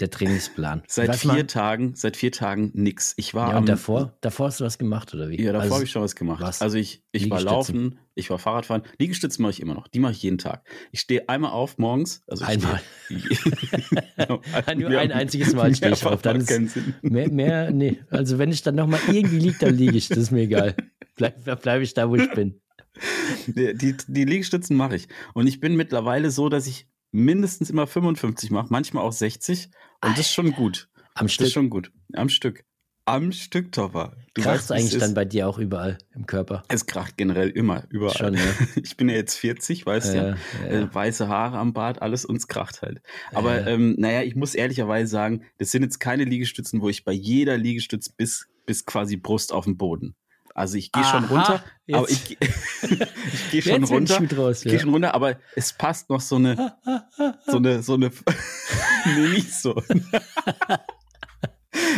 der Trainingsplan? Seit was vier macht- Tagen, seit vier Tagen nix. Ich war Ja, am, und davor? Davor hast du was gemacht, oder wie? Ja, davor Also, habe ich schon was gemacht. was? Also ich, ich war laufen, ich war Fahrradfahren. Liegestützen mache ich immer noch. Die mache ich jeden Tag. Ich stehe einmal auf morgens. Also Einmal. Stehe, (laughs) (laughs) Nur ein einziges Mal stehe ich auf, dann macht ist- keinen Sinn. Mehr, mehr, nee. Also wenn ich dann nochmal irgendwie liege, dann liege ich. Das ist mir egal. Bleib, bleibe ich da, wo ich bin. (laughs) Die, die, die Liegestützen mache ich. Und ich bin mittlerweile so, dass ich mindestens immer 55 mache, manchmal auch 60. Und das ist schon gut. Am Das Stück ist schon gut. Am Stück. Am Stück, Topper. Du kracht weißt, eigentlich dann bei dir auch überall im Körper. Es kracht generell immer, überall. Schon, ja. (laughs) Ich bin ja jetzt 40, weißt du ja. Ja. Äh, weiße Haare am Bart, alles uns kracht halt. Aber Ja. ähm, naja, ich muss ehrlicherweise sagen, das sind jetzt keine Liegestützen, wo ich bei jeder Liegestütz bis, bis quasi Brust auf den Boden. Also ich gehe schon runter, aber jetzt- ich, geh- (laughs) ich gehe schon runter. Draus, Ich gehe ja. schon runter, aber es passt noch so eine, (laughs) so eine, so eine, (laughs) nee, nicht so.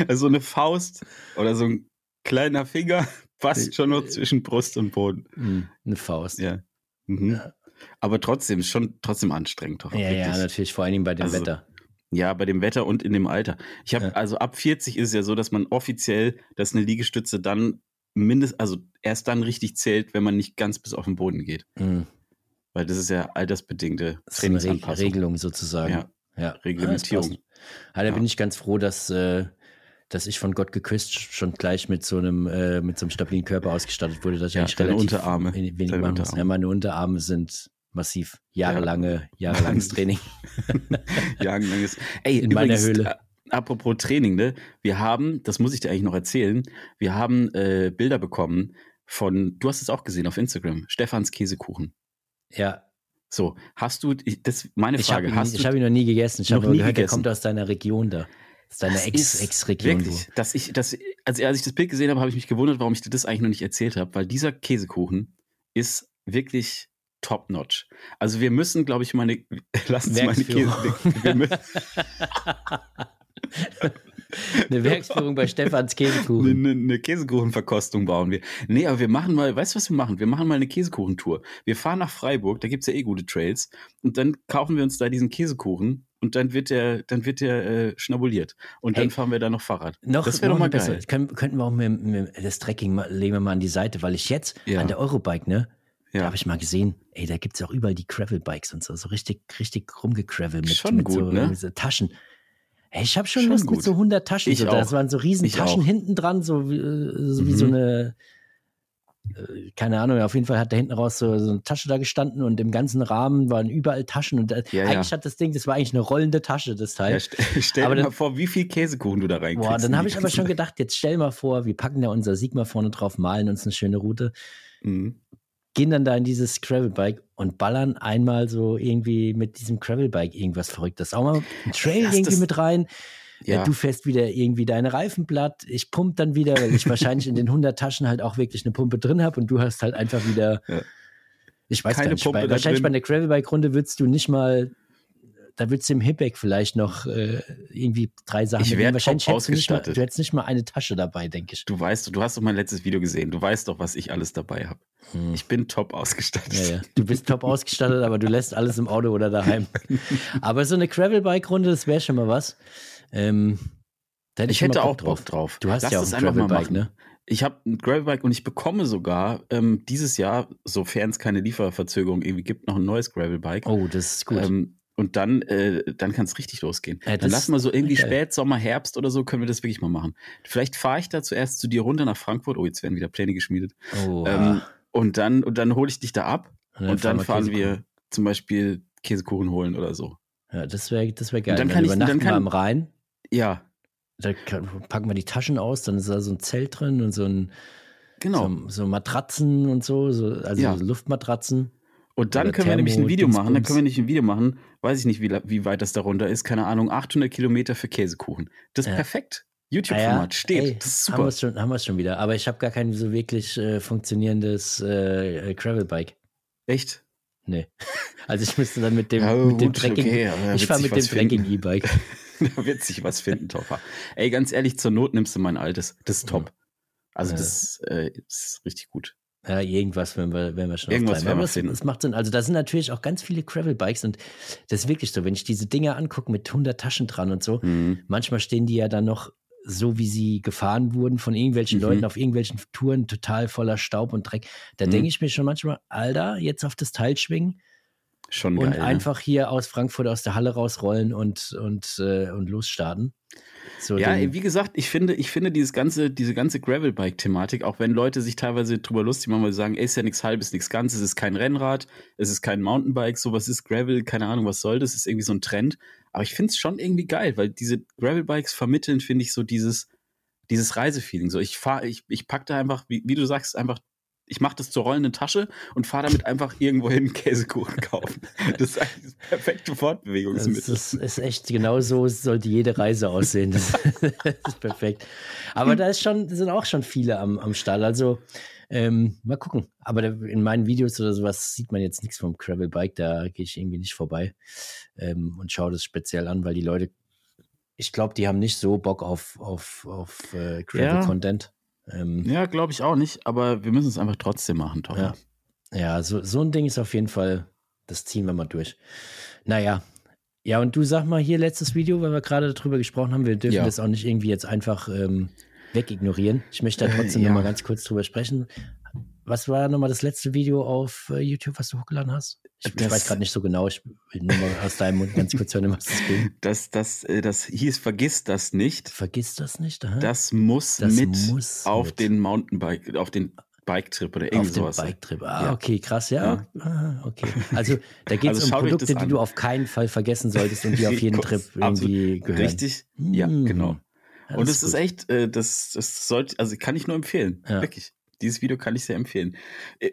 Also so eine Faust oder so ein kleiner Finger passt schon noch zwischen Brust und Boden. Hm, Eine Faust. Ja. Mhm. Ja. Aber trotzdem, ist schon trotzdem anstrengend. Doch, Ja, ja, natürlich, vor allen Dingen bei dem Also, Wetter. Ja, bei dem Wetter und in dem Alter. Ich habe Ja. also ab 40 ist es ja so, dass man offiziell, dass eine Liegestütze dann mindest, also erst dann richtig zählt, wenn man nicht ganz bis auf den Boden geht. Hm. Weil das ist ja altersbedingte Das Trainingsanpassung. Regelung sozusagen. Ja. ja. Reglementierung. Ja. Ah, da Ja. bin ich ganz froh, dass, äh, dass ich von Gott geküsst schon gleich mit so einem, äh, mit so einem stabilen Körper ausgestattet wurde, dass ich Ja, eigentlich relativ Unterarme. wenig machen muss. Unterarme. Ja, meine Unterarme sind massiv. Jahrelange, (laughs) jahrelanges Training. (laughs) Jahrelanges. Ey, In meiner übrigens, Höhle. Apropos Training, ne? Wir haben, das muss ich dir eigentlich noch erzählen, wir haben äh, Bilder bekommen von, du hast es auch gesehen auf Instagram, Stefans Käsekuchen. Ja, So, hast du, ich- das meine ich habe Frage, ihn, hast ich du hab ihn noch nie gegessen. Ich habe gehört, der gegessen? kommt aus deiner Region da. Aus deiner Das Ex- Ex-Region. Wirklich, dass ich, dass, also als ich das Bild gesehen habe, habe ich mich gewundert, warum ich dir das eigentlich noch nicht erzählt habe, weil dieser Käsekuchen ist wirklich top notch. Also wir müssen, glaube ich, meine, (laughs) lass uns meine Käse, Werksführung. wir müssen, (laughs) (laughs) Eine Werksführung bei Stefans Käsekuchen. eine, eine Käsekuchenverkostung bauen wir. Nee, aber wir machen mal, weißt du, was wir machen? Wir machen mal eine Käsekuchentour. Wir fahren nach Freiburg, da gibt's ja eh gute Trails, und dann kaufen wir uns da diesen Käsekuchen und dann wird der, dann wird der äh, schnabuliert. Und dann Hey, fahren wir da noch Fahrrad. Noch, das wäre doch mal geil. Können, könnten wir auch mit, mit das Trekking mal, legen wir mal an die Seite, weil ich jetzt Ja. an der Eurobike, ne? Da Ja. habe ich mal gesehen, ey, da gibt's ja auch überall die Gravel-Bikes und so, so richtig, richtig rumgecravel mit, Schon mit, gut, so, ne? so Taschen. Ey, ich habe schon, Schon Lust gut. mit so 100 Taschen. Ich so, Das waren so riesen Ich Taschen auch. hinten dran, so wie, äh, so, wie so Mhm. eine, äh, keine Ahnung, auf jeden Fall hat da hinten raus so, so eine Tasche da gestanden und im ganzen Rahmen waren überall Taschen und Ja, ja. eigentlich hat das Ding, das war eigentlich eine rollende Tasche, das Teil. Ja, st (laughs) stell Aber dir dann- mal vor, wie viel Käsekuchen du da reinkriegst. Boah, dann habe ich aber schon gedacht, jetzt stell mal vor, wir packen da unser Sigma vorne drauf, malen uns eine schöne Route, Mhm. Gehen dann da in dieses Gravelbike und ballern einmal so irgendwie mit diesem Gravelbike irgendwas Verrücktes. Auch mal ein Trail Lass irgendwie mit rein. Ja. Ja. Du fährst wieder irgendwie deine Reifen platt. Ich pump dann wieder, weil ich wahrscheinlich in den 100 Taschen halt auch wirklich eine Pumpe drin habe und du hast halt einfach wieder. Ja. Ich weiß Keine gar nicht, Pumpe bei, wahrscheinlich drin. bei der Gravelbike-Runde würdest du nicht mal da würdest du im Hipback vielleicht noch äh, irgendwie drei Sachen Ich mitnehmen. Wahrscheinlich hättest du, nicht mal, ausgestattet. du hättest nicht mal eine Tasche dabei, denke ich. Du weißt, du hast doch mein letztes Video gesehen. Du weißt doch, was ich alles dabei habe. Hm. Ich bin top ausgestattet. Ja, ja. Du bist top (laughs) ausgestattet, aber du lässt alles im Auto oder daheim. (laughs) aber so eine Gravelbike-Runde, das wäre schon mal was. Ähm, hätte Ich schon hätte auch Bock drauf. Du hast Lass ja auch ein Gravelbike, ne? Ich habe ein Gravelbike und ich bekomme sogar ähm, dieses Jahr, sofern es keine Lieferverzögerung irgendwie gibt, noch ein neues Gravelbike. Oh, das ist gut. Ähm, und dann, äh, dann kann es richtig losgehen. Ja, dann das- lassen wir so irgendwie geil. spät, Sommer, Herbst oder so, können wir das wirklich mal machen. Vielleicht fahre ich da zuerst zu dir runter nach Frankfurt. Oh, jetzt werden wieder Pläne geschmiedet. oh, Ähm, und dann, und dann hole ich dich da ab und dann, wir fahren Käsekuchen. wir zum Beispiel Käsekuchen holen oder so. Ja, das wäre das wär geil. dann dann kann ich- dann übernachten kann- wir am Rhein. Ja, Da kann, packen wir die Taschen aus, dann ist da so ein Zelt drin und so ein genau. so, so Matratzen und so, so also Ja. so Luftmatratzen. Und dann können wir nämlich ein Video machen. Dann können wir nicht ein Video machen. Weiß ich nicht, wie, wie weit das darunter ist. Keine Ahnung. 800 Kilometer für Käsekuchen. Das ist Ja. perfekt. Ah YouTube-Format steht. ey, das ist Haben super. wir schon, haben wir's schon wieder. Aber ich habe gar kein so wirklich äh, funktionierendes äh, Gravelbike. Echt? Nee. (laughs) Also ich müsste dann mit dem, Ja, mit dem Trekking. okay, ich fahre mit dem was finden. Trekking E-Bike. (laughs) da wird sich was finden, Topper. Ey, ganz ehrlich, zur Not nimmst du mein altes. Das ist top. Also, Ja. das äh, ist richtig gut. Ja, irgendwas, wenn wir, wenn wir schon Irgendwas werden wir das, finden. das macht Sinn. Also da sind natürlich auch ganz viele Gravel-Bikes und das ist wirklich so, wenn ich diese Dinger angucke mit 100 Taschen dran und so, Mhm. manchmal stehen die ja dann noch so, wie sie gefahren wurden von irgendwelchen Mhm. Leuten auf irgendwelchen Touren, total voller Staub und Dreck. Da Mhm. denke ich mir schon manchmal, Alter, jetzt auf das Teil schwingen Schon und geil. ne? einfach hier aus Frankfurt aus der Halle rausrollen und, und, äh, und losstarten. So Ja, wie gesagt, ich finde, ich finde dieses ganze, diese ganze Gravelbike-Thematik, auch wenn Leute sich teilweise drüber lustig machen, weil sie sagen, ey, ist ja nichts halbes, nichts Ganzes, es ist kein Rennrad, es ist kein Mountainbike, sowas ist Gravel, keine Ahnung, was soll das, ist irgendwie so ein Trend. Aber ich finde es schon irgendwie geil, weil diese Gravelbikes vermitteln, finde ich, so dieses, dieses Reisefeeling. So, ich fahre, ich, ich pack da einfach, wie, wie du sagst, einfach, ich mache das zur rollenden Tasche und fahre damit einfach irgendwo hin (laughs) Käsekuchen kaufen. Das ist eigentlich das perfekte Das Fortbewegungsmittel. ist, ist echt genau so sollte jede Reise aussehen. Das, das (laughs) ist perfekt. Aber da ist schon, sind auch schon viele am, am Stall. Also ähm, mal gucken. Aber in meinen Videos oder sowas sieht man jetzt nichts vom Gravelbike. Da gehe ich irgendwie nicht vorbei ähm, und schaue das speziell an, weil die Leute, ich glaube, die haben nicht so Bock auf, auf, auf äh, Gravel-Content. Ähm, Ja, glaube ich auch nicht, aber wir müssen es einfach trotzdem machen, Tom. Ja. Ja, so, so ein Ding ist auf jeden Fall, das ziehen wir mal durch. Naja. Ja, und du sag mal hier letztes Video, weil wir gerade darüber gesprochen haben, wir dürfen Ja. das auch nicht irgendwie jetzt einfach ähm, wegignorieren. Ich möchte da Äh, trotzdem ja. noch mal ganz kurz drüber sprechen. Was war nochmal das letzte Video auf äh, YouTube, was du hochgeladen hast? Ich, ich Das- weiß gerade nicht so genau. Ich will nur mal aus deinem Mund ganz kurz hören, was es ging. (laughs) Das, das, äh, das hieß, vergiss das nicht. Vergiss das nicht. Aha. Das muss Das mit muss auf mit. den Mountainbike, auf den Bike-Trip oder auf irgendwie dem sowas. Bike-Trip. Ah, Ja. okay, krass, ja. Ja. Ah, okay. Also da (laughs) geht es Also um Produkte, das die du auf keinen Fall vergessen solltest und die (laughs) auf jeden Trip Absolut. irgendwie gehören. Richtig? Ja, Mhm. genau. Ja, Und das es ist echt, äh, das, das sollte, also kann ich nur empfehlen. Wirklich. Dieses Video kann ich sehr empfehlen.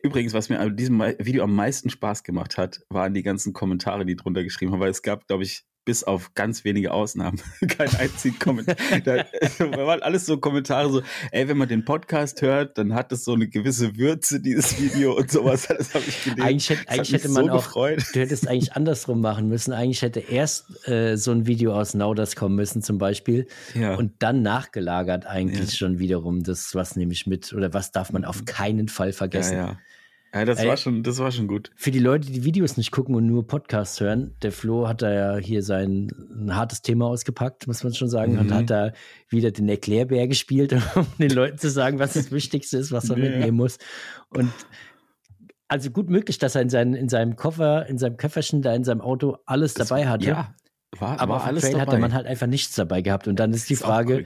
Übrigens, was mir an diesem Video am meisten Spaß gemacht hat, waren die ganzen Kommentare, die drunter geschrieben haben, weil es gab, glaube ich, bis auf ganz wenige Ausnahmen (laughs) keinen einzigen Kommentar. da, waren alles so Kommentare so, ey, wenn man den Podcast hört, dann hat es so eine gewisse Würze, dieses Video und sowas. (laughs) Das habe ich gelesen. Eigentlich, hätte, eigentlich hätte man so auch, gefreut. du hättest eigentlich andersrum machen müssen. Eigentlich hätte erst äh, so ein Video aus Nauders kommen müssen zum Beispiel Ja. und dann nachgelagert eigentlich Ja. schon wiederum das, was nehme ich mit oder was darf man auf keinen Fall vergessen. ja, ja. Das Ey. war schon, das war schon gut. Für die Leute, die Videos nicht gucken und nur Podcasts hören, der Flo hat da ja hier sein ein hartes Thema ausgepackt, muss man schon sagen, Mhm. und hat da wieder den Erklärbär gespielt, (laughs) um den Leuten zu sagen, was das Wichtigste ist, was er Ja. mitnehmen muss. Und also gut möglich, dass er in, seinen, in seinem Koffer, in seinem Köfferchen, da in seinem Auto alles Das- dabei hatte. Ja, war, aber war auf dem alles Trail dabei. hat der Mann halt einfach nichts dabei gehabt. Und dann ist die Ist Frage,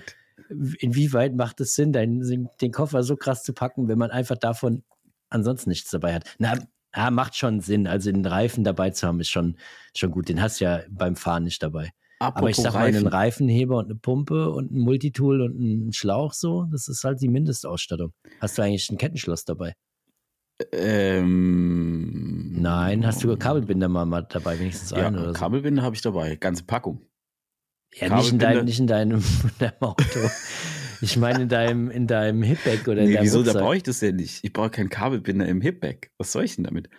inwieweit macht es Sinn, den, den Koffer so krass zu packen, wenn man einfach davon ansonsten nichts dabei hat? Na, ja, macht schon Sinn. Also den Reifen dabei zu haben, ist schon, schon gut. Den hast du ja beim Fahren nicht dabei. Aber ich Apropos sag mal, einen Reifen. Reifenheber und eine Pumpe und ein Multitool und einen Schlauch so, das ist halt die Mindestausstattung. Hast du eigentlich ein Kettenschloss dabei? Ähm, Nein, hast du Kabelbinder mal, dabei, wenigstens Ja, einen oder so? Kabelbinder habe ich dabei. Ganze Packung. Ja, nicht in, deinem, nicht in deinem, (laughs) in deinem Auto. Ich meine in deinem, in deinem Hipback oder in Nee, deinem wieso? Da Rucksack. brauche ich das ja nicht. Ich brauche keinen Kabelbinder im Hipback. Was soll ich denn damit?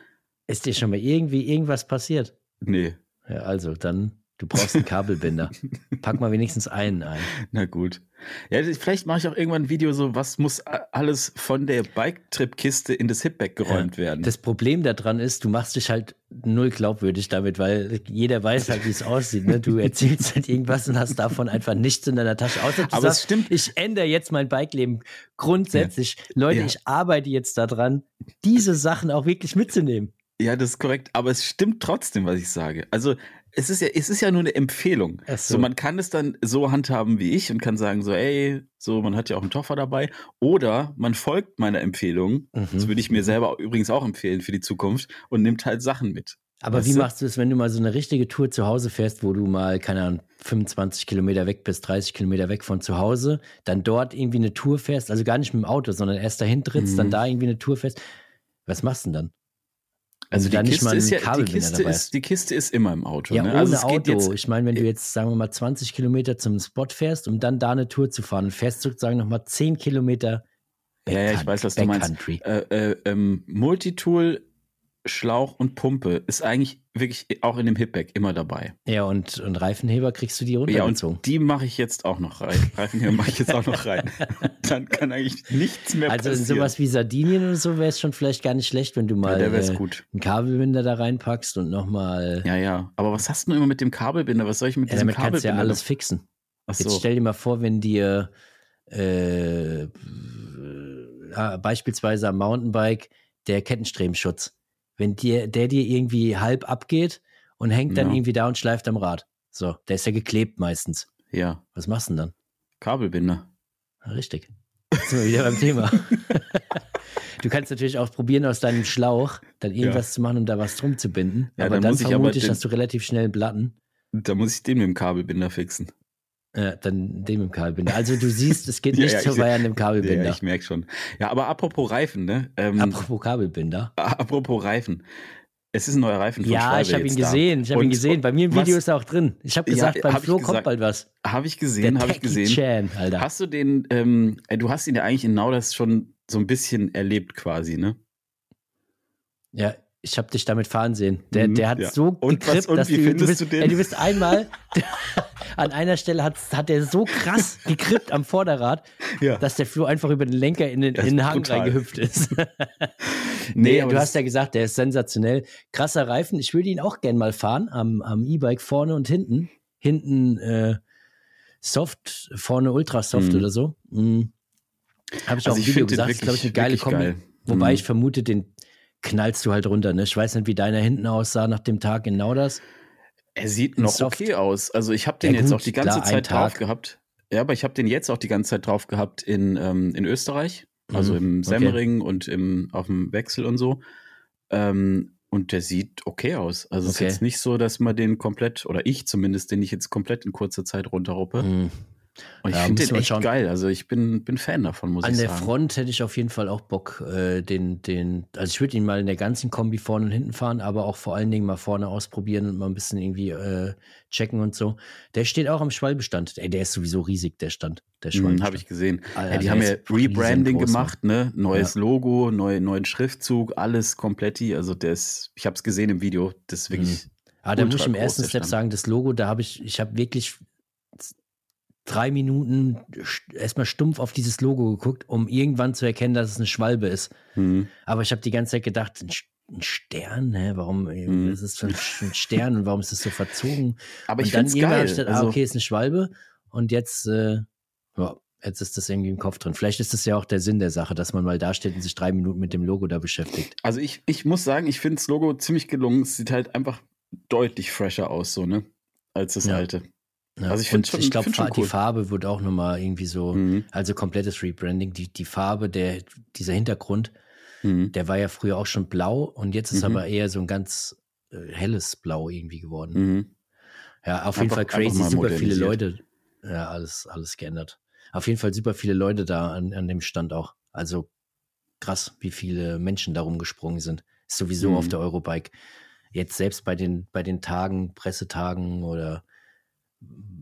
Ist dir schon mal irgendwie irgendwas passiert? Nee. Ja, also dann, Du brauchst einen Kabelbinder. Pack mal wenigstens einen ein. Na gut. Ja, vielleicht mache ich auch irgendwann ein Video so, was muss alles von der Bike-Trip-Kiste in das Hipback geräumt ja. werden. Das Problem daran ist, du machst dich halt null glaubwürdig damit, weil jeder weiß halt, wie es aussieht. Ne? Du erzählst halt irgendwas und hast davon einfach nichts in deiner Tasche. Außer du Aber sagst, es stimmt. ich ändere jetzt mein Bike-Leben grundsätzlich. Leute, Ja. ich arbeite jetzt daran, diese Sachen auch wirklich mitzunehmen. Ja, das ist korrekt, aber es stimmt trotzdem, was ich sage. Also es ist ja, es ist ja nur eine Empfehlung. Ach so. So, man kann es dann so handhaben wie ich und kann sagen so, ey, so, man hat ja auch einen Toffer dabei. Oder man folgt meiner Empfehlung. Das Mhm. würde ich mir selber übrigens auch empfehlen für die Zukunft und nimmt halt Sachen mit. Aber Weißt wie du? machst du es, wenn du mal so eine richtige Tour zu Hause fährst, wo du mal, keine Ahnung, 25 Kilometer weg bist, 30 Kilometer weg von zu Hause, dann dort irgendwie eine Tour fährst, also gar nicht mit dem Auto, sondern erst dahin trittst, Mhm. dann da irgendwie eine Tour fährst. Was machst du denn dann? Also du die nicht mal Kiste, ist ja, die, Kiste ist, die Kiste ist immer im Auto. Ja, ne? ohne also es Auto. geht jetzt, ich meine, wenn du jetzt, sagen wir mal, 20 Kilometer zum Spot fährst, um dann da eine Tour zu fahren fährst sozusagen nochmal 10 Kilometer Ja, ja, ich weiß, was du meinst. Äh, äh, ähm, Multitool, Schlauch und Pumpe ist eigentlich wirklich auch in dem Hipback immer dabei. Ja, und, und Reifenheber kriegst du die Ja, runtergezogen. und die mache ich jetzt auch noch rein. (laughs) Reifenheber mache ich jetzt auch noch rein. (laughs) Dann kann eigentlich nichts mehr also in passieren. sowas wie Sardinien oder so wäre es schon vielleicht gar nicht schlecht, wenn du ja, mal wäre äh, gut. einen Kabelbinder da reinpackst und nochmal. Ja, ja. Aber was hast du denn immer mit dem Kabelbinder? Was soll ich mit Ja, diesem damit kannst du ja Kabelbinder? alles fixen. Ach Jetzt so. stell dir mal vor, wenn dir äh, äh, beispielsweise am Mountainbike der Kettenstremschutz, wenn dir, der dir irgendwie halb abgeht und hängt dann Ja. irgendwie da und schleift am Rad. So, der ist ja geklebt meistens. Ja, Was machst du denn dann? Kabelbinder. Ja, richtig. Jetzt sind wir wieder beim Thema. (laughs) Du kannst natürlich auch probieren, aus deinem Schlauch dann irgendwas zu machen, um da was drum zu binden. Ja, aber dann dann muss ich aber vermute ich, den- hast du relativ schnell einen Platten. Da muss ich den mit dem Kabelbinder fixen. Ja, dann den mit dem Kabelbinder. Also du siehst, es geht (laughs) Ja, nicht ja, ich vorbei an dem (laughs) Kabelbinder. Ja, ich merke schon. Ja, aber apropos Reifen, ne? Ähm, Apropos Kabelbinder. (laughs) apropos Reifen. Es ist ein neuer Reifen von Ja, Schwalbe ich habe ihn jetzt da. gesehen. Ich habe ihn gesehen. Bei mir im Video was- ist er auch drin. Ich habe Ja, gesagt, beim hab Flo kommt gesagt. bald was. Habe ich gesehen, habe ich gesehen. Chan, Alter. Hast du den, ähm, äh, du hast ihn ja eigentlich in Nauders schon so ein bisschen erlebt quasi, ne? Ja, ich habe dich damit fahren sehen. Der, Mhm, der hat ja. so Und was- und dass wie du, du findest bist, du den? Ey, du bist einmal (laughs) an einer Stelle hat, hat der so krass (laughs) gekrippt am Vorderrad, Ja. dass der Flo einfach über den Lenker in den, in den Hang reingehüpft ist. (laughs) Nee, nee, du hast ja gesagt, der ist sensationell. Krasser Reifen. Ich würde ihn auch gern mal fahren am, am E-Bike vorne und hinten. Hinten äh, Soft, vorne Ultrasoft Mhm. oder so. Mhm. Habe ich Also auch im Video gesagt. Das ist, glaube ich, eine geile Kombi. geil. Wobei Mhm. ich vermute, den knallst du halt runter. Ne? Ich weiß nicht, wie deiner hinten aussah nach dem Tag in Nauders. Er sieht noch Soft. okay aus. Also ich habe den Ja, jetzt gut, auch die ganze klar, Zeit drauf gehabt. Ja, aber ich habe den jetzt auch die ganze Zeit drauf gehabt in, ähm, in Österreich. Also Mhm, im okay. Semmering und im, auf dem Wechsel und so. Ähm, und der sieht okay aus. Also es Okay. ist jetzt nicht so, dass man den komplett, oder ich zumindest, den ich jetzt komplett in kurzer Zeit runterruppe. Mhm. Und ich Ja, finde den echt schauen. geil. Also ich bin, bin Fan davon, muss An ich der sagen. Front hätte ich auf jeden Fall auch Bock, äh, den, den, also ich würde ihn mal in der ganzen Kombi vorne und hinten fahren, aber auch vor allen Dingen mal vorne ausprobieren und mal ein bisschen irgendwie äh, checken und so. Der steht auch am Schwalbestand. Ey, der ist sowieso riesig, der Stand. Der Mhm, Schwalbestand. habe ich gesehen. Alter, ja, die der haben ja Rebranding riesengroß, gemacht, ne? Neues Logo, neu, neuen Schriftzug, alles kompletti. Also der ist, ich habe es gesehen im Video, das ist wirklich. Ah, da muss ich im ersten der Step sagen, das Logo, da habe ich, ich habe wirklich drei Minuten st- erstmal stumpf auf dieses Logo geguckt, um irgendwann zu erkennen, dass es eine Schwalbe ist. Mhm. Aber ich habe die ganze Zeit gedacht, ein, Stern, hä? warum, Mhm. das ist so ein, ein Stern und warum ist das so verzogen? Aber ich finde es geil. gedacht, ah, Also, okay, ist eine Schwalbe und jetzt, äh, ja, jetzt ist das irgendwie im Kopf drin. Vielleicht ist das ja auch der Sinn der Sache, dass man mal da steht und sich drei Minuten mit dem Logo da beschäftigt. also ich, ich muss sagen, ich finde das Logo ziemlich gelungen. Es sieht halt einfach deutlich fresher aus, so, ne? Als das Ja. alte. Ja, Also ich schon- ich glaube, schon die cool. Farbe wird auch nochmal irgendwie so, Mhm. also komplettes Rebranding. Die, die Farbe, der, dieser Hintergrund, Mhm. der war ja früher auch schon blau und jetzt ist Mhm. aber eher so ein ganz äh, helles Blau irgendwie geworden. Mhm. Ja, auf jeden Einfach- Fall einfach crazy, super viele. Leute. Ja, alles, alles geändert. Auf jeden Fall super viele Leute da an, an dem Stand auch. Also krass, wie viele Menschen da rumgesprungen sind. Ist sowieso Mhm. auf der Eurobike. Jetzt selbst bei den, bei den Tagen, Pressetagen oder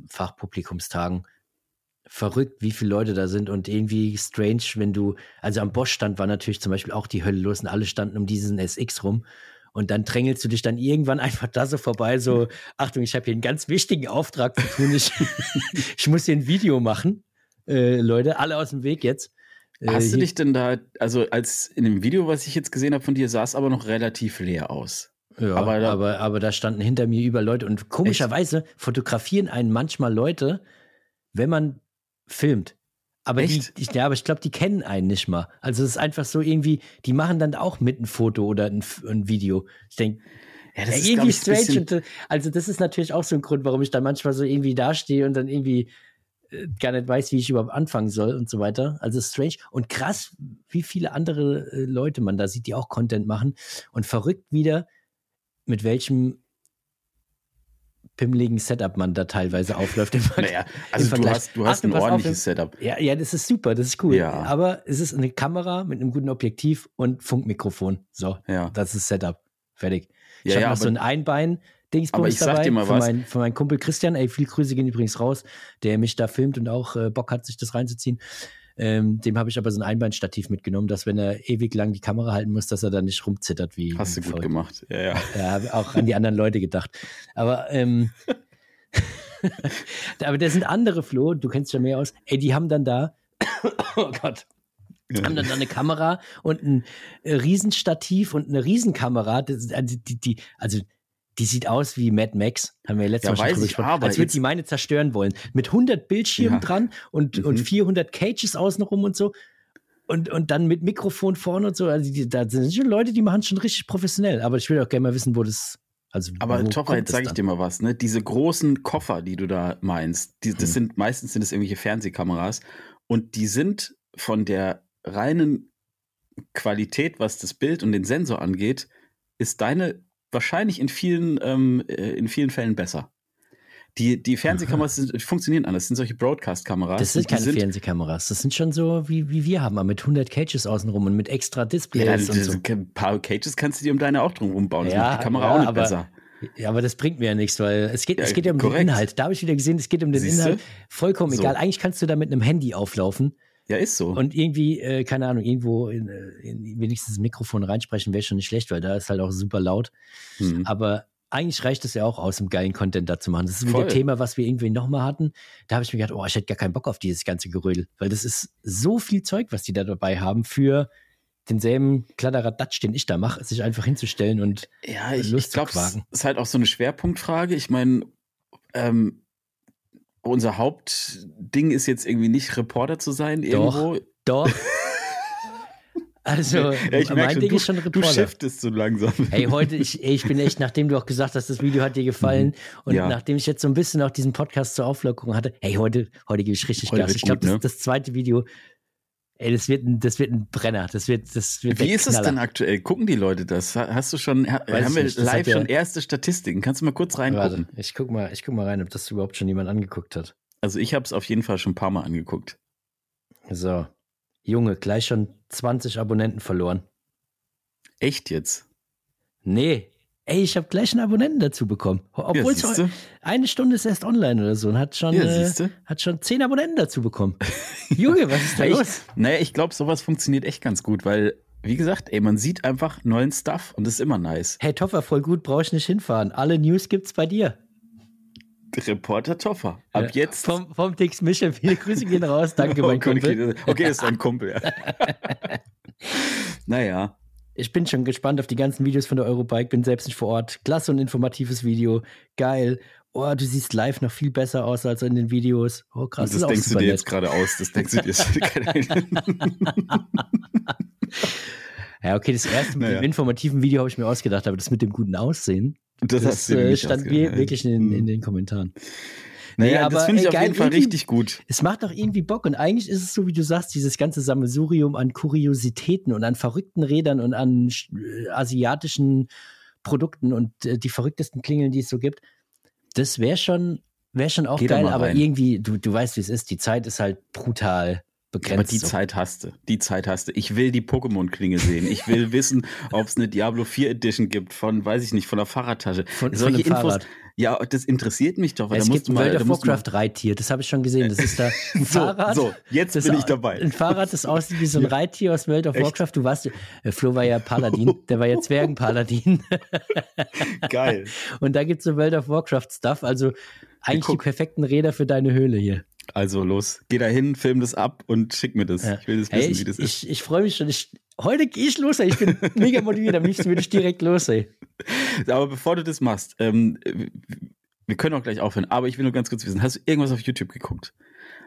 Fachpublikumstagen, verrückt, wie viele Leute da sind und irgendwie strange, wenn du, also am Bosch-Stand war natürlich zum Beispiel auch die Hölle los und alle standen um diesen SX rum Und dann drängelst du dich dann irgendwann (laughs) einfach da so vorbei, so, (laughs) Achtung, ich habe hier einen ganz wichtigen Auftrag zu tun. Ich, (laughs) ich muss hier ein Video machen. Äh, Leute, alle aus dem Weg jetzt. Äh, Hast du dich denn da, also als in dem Video, was ich jetzt gesehen habe von dir, sah es aber noch relativ leer aus. Ja, Aber da- aber, aber da standen hinter mir über Leute und komischerweise fotografieren einen manchmal Leute, wenn man filmt. Aber die, Echt? ich, ja, aber ich glaube, die kennen einen nicht mal. Also es ist einfach so irgendwie, die machen dann auch mit ein Foto oder ein, ein Video. Ich denke, Ja, ja, glaub irgendwie strange. Und, äh, also das ist natürlich auch so ein Grund, warum ich dann manchmal so irgendwie dastehe und dann irgendwie äh, gar nicht weiß, wie ich überhaupt anfangen soll und so weiter. Also strange und krass, wie viele andere äh, Leute man da sieht, die auch Content machen und verrückt wieder, mit welchem pimmeligen Setup man da teilweise aufläuft. Im (laughs) Naja, im also du Vergleich. hast, du hast Achtung, ein auf, ordentliches Setup. ja, ja, das ist super, das ist cool. Ja. Aber es ist eine Kamera mit einem guten Objektiv und Funkmikrofon. So, Ja. das ist Setup. Fertig. Ich Ja, habe ja, noch so ein Einbein. Dingsbums Aber ich sag dabei dir mal von, was. mein, von meinem Kumpel Christian. Ey, viel Grüße gehen übrigens raus, der mich da filmt und auch äh, Bock hat, sich das reinzuziehen. Ähm, dem habe ich aber so ein Einbeinstativ mitgenommen, dass wenn er ewig lang die Kamera halten muss, dass er dann nicht rumzittert wie. Hast du gut verrückt. gemacht. Ja, ja. Ja, habe auch an die anderen Leute gedacht. Aber, ähm, (laughs) aber da sind andere, Flo, du kennst ja mehr aus, ey, die haben dann da, (coughs) oh Gott, haben dann da eine Kamera und ein äh, Riesenstativ und eine Riesenkamera. Das, also, die, die, also die sieht aus wie Mad Max, haben wir letztes Ja, Mal schon gesprochen, als würde die meine zerstören wollen. Mit 100 Bildschirmen Ja. dran und, und Mhm. 400 Cages außenrum und so. Und, und dann mit Mikrofon vorne und so. Also die, da sind schon Leute, die machen es schon richtig professionell. Aber ich will auch gerne mal wissen, wo das. Also Aber Topper, jetzt sage ich dir mal was, ne? Diese großen Koffer, die du da meinst, die, das Hm. sind meistens sind es irgendwelche Fernsehkameras und die sind von der reinen Qualität, was das Bild und den Sensor angeht, ist deine wahrscheinlich in vielen, ähm, äh, in vielen Fällen besser. Die, die Fernsehkameras sind, funktionieren anders. Das sind solche Broadcast-Kameras. Das sind keine Fernsehkameras. Das sind schon so, wie, wie wir haben, aber mit 100 Cages außenrum und mit extra Ja, Displays dann, und so. ein paar Cages kannst du dir um deine auch drum rumbauen. Das Ja, macht die Kamera ja, auch nicht aber- besser. Ja, aber das bringt mir ja nichts, weil es geht, Ja, es geht ja um korrekt. den Inhalt. Da habe ich wieder gesehen, es geht um den Siehste? Inhalt. Vollkommen So. egal. Eigentlich kannst du da mit einem Handy auflaufen Ja, ist so. und irgendwie, äh, keine Ahnung, irgendwo in, äh, in wenigstens ein Mikrofon reinsprechen, wäre schon nicht schlecht, weil da ist halt auch super laut. Hm. Aber eigentlich reicht es ja auch aus, um geilen Content da zu machen. Das ist wieder Voll. ein Thema, was wir irgendwie nochmal hatten. Da habe ich mir gedacht, oh, ich hätte gar keinen Bock auf dieses ganze Gerödel, weil das ist so viel Zeug, was die da dabei haben für denselben Kladderadatsch, den ich da mache, sich einfach hinzustellen und Ja, ich, Lust ich zu glaube, es quaken. ist halt auch so eine Schwerpunktfrage. Ich meine, ähm, unser Hauptding ist jetzt irgendwie nicht Reporter zu sein Doch. irgendwo. doch. (laughs) Also, Ja, ich mein schon, Ding du, ist schon du Reporter. shiftest so langsam. Ey, heute, ich, ich bin echt, nachdem du auch gesagt hast, das Video hat dir gefallen und Mhm. Ja. nachdem ich jetzt so ein bisschen auch diesen Podcast zur Auflockerung hatte, hey, heute, heute gebe ich richtig Heute Gas. Ich glaube, gut, das, ne? das zweite Video, ey, das wird ein, das wird ein Brenner. Das wird, das wird Wie ist es denn aktuell? Gucken die Leute das? Ha- Hast du schon, ha, Weiß haben wir nicht, live hat ja- schon erste Statistiken? Kannst du mal kurz reingucken? Warte, ich guck mal, ich guck mal rein, ob das überhaupt schon jemand angeguckt hat. Also ich habe es auf jeden Fall schon ein paar Mal angeguckt. So. Junge, gleich schon 20 Abonnenten verloren. Echt jetzt? Nee. Ey, ich habe gleich einen Abonnenten dazu bekommen. Obwohl es siehste? eine Stunde ist erst online oder so und hat schon, Ja, äh, hat schon 10 Abonnenten dazu bekommen. (laughs) Junge, was ist da Ja, ich, los? naja, ich glaube, sowas funktioniert echt ganz gut, weil, wie gesagt, ey, man sieht einfach neuen Stuff und das ist immer nice. Hey, Toffer, voll gut, brauche ich nicht hinfahren. Alle News gibt's bei dir. Reporter Toffer. Ab Ja. jetzt. Vom, vom Dix Michel, viele Grüße gehen raus. Danke, (laughs) mein okay, Kumpel. okay, okay, ist ein Kumpel, ja. (laughs) naja. Ich bin schon gespannt auf die ganzen Videos von der Eurobike, bin selbst nicht vor Ort. Klasse und informatives Video. Geil. Oh, du siehst live noch viel besser aus als in den Videos. Oh, krass. das ist auch denkst du dir nett. jetzt gerade aus. Das denkst du dir jetzt. (laughs) (laughs) Ja, okay, das erste mit Naja. dem informativen Video habe ich mir ausgedacht, aber das mit dem guten Aussehen, das, das, dir äh, stand wir- wirklich in, in Hm. den Kommentaren. Naja, Nee, das aber, finde ich ey, auf jeden Fall richtig gut. Es macht doch irgendwie Bock und eigentlich ist es so, wie du sagst, dieses ganze Sammelsurium an Kuriositäten und an verrückten Rädern und an äh, asiatischen Produkten und äh, die verrücktesten Klingeln, die es so gibt. Das wäre schon, wäre schon auch Geh geil, aber irgendwie, du, du weißt, wie es ist. Die Zeit ist halt brutal begrenzt. Aber die so. Zeit hast du. Die Zeit hast du. Ich will die Pokémon-Klinge sehen. Ich will (laughs) wissen, ob es eine Diablo 4 Edition gibt von, weiß ich nicht, von der Fahrradtasche. Von- von Solche dem Infos. Fahrrad. Ja, das interessiert mich doch. weil es da gibt ein mal, World of musst du mal- Warcraft Reittier, das habe ich schon gesehen. Das ist da (laughs) ein So, Fahrrad. so, jetzt das bin ich dabei. Ein Fahrrad, das aussieht wie so ein Reittier aus World of Echt? Warcraft. Du warst, äh, Flo war ja Paladin, (laughs) der war ja Zwergenpaladin. (laughs) Geil. Und da gibt es so World of Warcraft Stuff. Also eigentlich die perfekten Räder für deine Höhle hier. Also los, geh da hin, film das ab und schick mir das. Ja. Ich will das Hey, wissen, ich wie das ist. ich, ich freue mich schon. Ich, heute gehe ich los, ey. Ich bin (laughs) mega motiviert. Am liebsten würde ich direkt los, ey. Aber bevor du das machst, ähm, wir können auch gleich aufhören, aber ich will nur ganz kurz wissen, hast du irgendwas auf YouTube geguckt?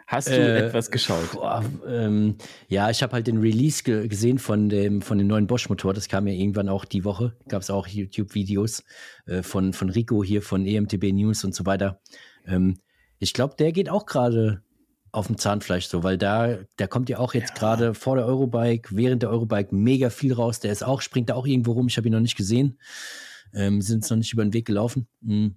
Hast du Äh, etwas geschaut? Boah, ähm, ja, ich habe halt den Release ge gesehen von dem, von dem neuen Bosch-Motor. Das kam ja irgendwann auch die Woche. Gab es auch YouTube-Videos äh, von, von Rico hier, von EMTB News und so weiter. Ähm, ich glaube, der geht auch gerade auf dem Zahnfleisch so, weil da, der kommt ja auch jetzt gerade vor der Eurobike, während der Eurobike mega viel raus. Der ist auch, springt da auch irgendwo rum. Ich habe ihn noch nicht gesehen. Ähm, sind es noch nicht über den Weg gelaufen. Mhm.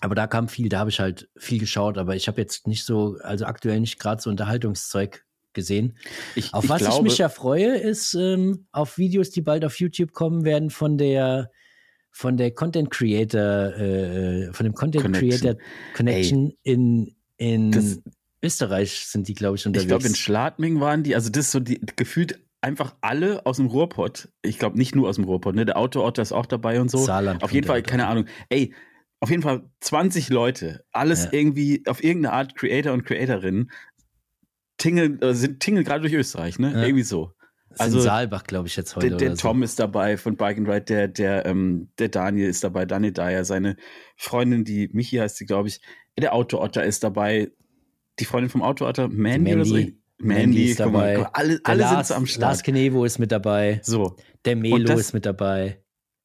Aber da kam viel, da habe ich halt viel geschaut, aber ich habe jetzt nicht so, also aktuell nicht gerade so Unterhaltungszeug gesehen. Ich, Auf ich was glaube, ich mich ja freue, ist ähm, auf Videos, die bald auf YouTube kommen werden von der von der Content Creator, äh, von dem Content Connection. Creator Connection in, in Das- Österreich sind die, glaube ich, unterwegs. ich glaube, in Schladming waren die, also das ist so die, gefühlt einfach alle aus dem Ruhrpott. Ich glaube nicht nur aus dem Ruhrpott, ne? Der Autootter ist auch dabei und so. Saarland auf jeden Fall, mit. keine Ahnung. Ey, auf jeden Fall 20 Leute, alles Ja. irgendwie auf irgendeine Art Creator und Creatorinnen tingeln, äh, sind tingeln gerade durch Österreich, ne? Ja. Irgendwie so. also also- Saalbach, glaube ich, jetzt heute. Der, der Tom ist dabei von Bike and Ride, der, der, ähm, der Daniel ist dabei, Daniel Dyer, seine Freundin, die Michi heißt sie, glaube ich. Der Auto-Otter ist dabei. Die Freundin vom Auto-Otter, Mandy, Die oder so? Mandy. Mandy ist dabei. mal, alle, alle Lars, sind so am Start. Lars Kenevo ist mit dabei. so. Der Melo das- ist mit dabei.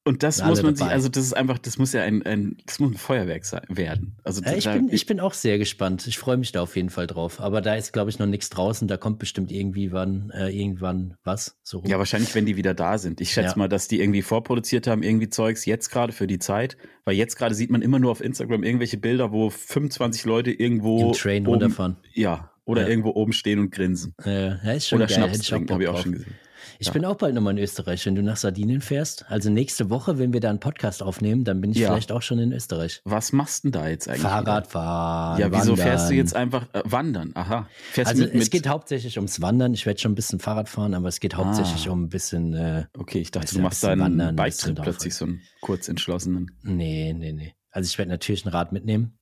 Und das muss man sich, dabei. also das ist einfach, das muss ja ein, ein das muss ein Feuerwerk sein, werden. Also Ja, ich, da- bin, ich bin auch sehr gespannt. Ich freue mich da auf jeden Fall drauf. Aber da ist, glaube ich, noch nichts draußen. Da kommt bestimmt irgendwie wann, äh, irgendwann was. So rum. Ja, wahrscheinlich, wenn die wieder da sind. Ich schätze Ja. mal, dass die irgendwie vorproduziert haben, irgendwie Zeugs, jetzt gerade für die Zeit. Weil jetzt gerade sieht man immer nur auf Instagram irgendwelche Bilder, wo 25 Leute irgendwo. Im Train oben, runterfahren. Ja, oder Ja. irgendwo oben stehen und grinsen. Ja, ist schon Oder geil. Schnaps trinken, habe ich auch schon gesehen. Ich Ja. bin auch bald nochmal in Österreich, wenn du nach Sardinien fährst. Also nächste Woche, wenn wir da einen Podcast aufnehmen, dann bin ich Ja. vielleicht auch schon in Österreich. Was machst denn da jetzt eigentlich? Fahrrad wieder? fahren. Ja, wieso wandern. fährst du jetzt einfach äh, wandern? Aha. Fährst Also du mit, mit es geht hauptsächlich ums Wandern. Ich werde schon ein bisschen Fahrrad fahren, aber es geht hauptsächlich Ah. um ein bisschen. Äh, Okay, ich dachte, du machst da einen bisschen plötzlich, so einen kurz entschlossenen. nee, nee, nee. Also ich werde natürlich ein Rad mitnehmen.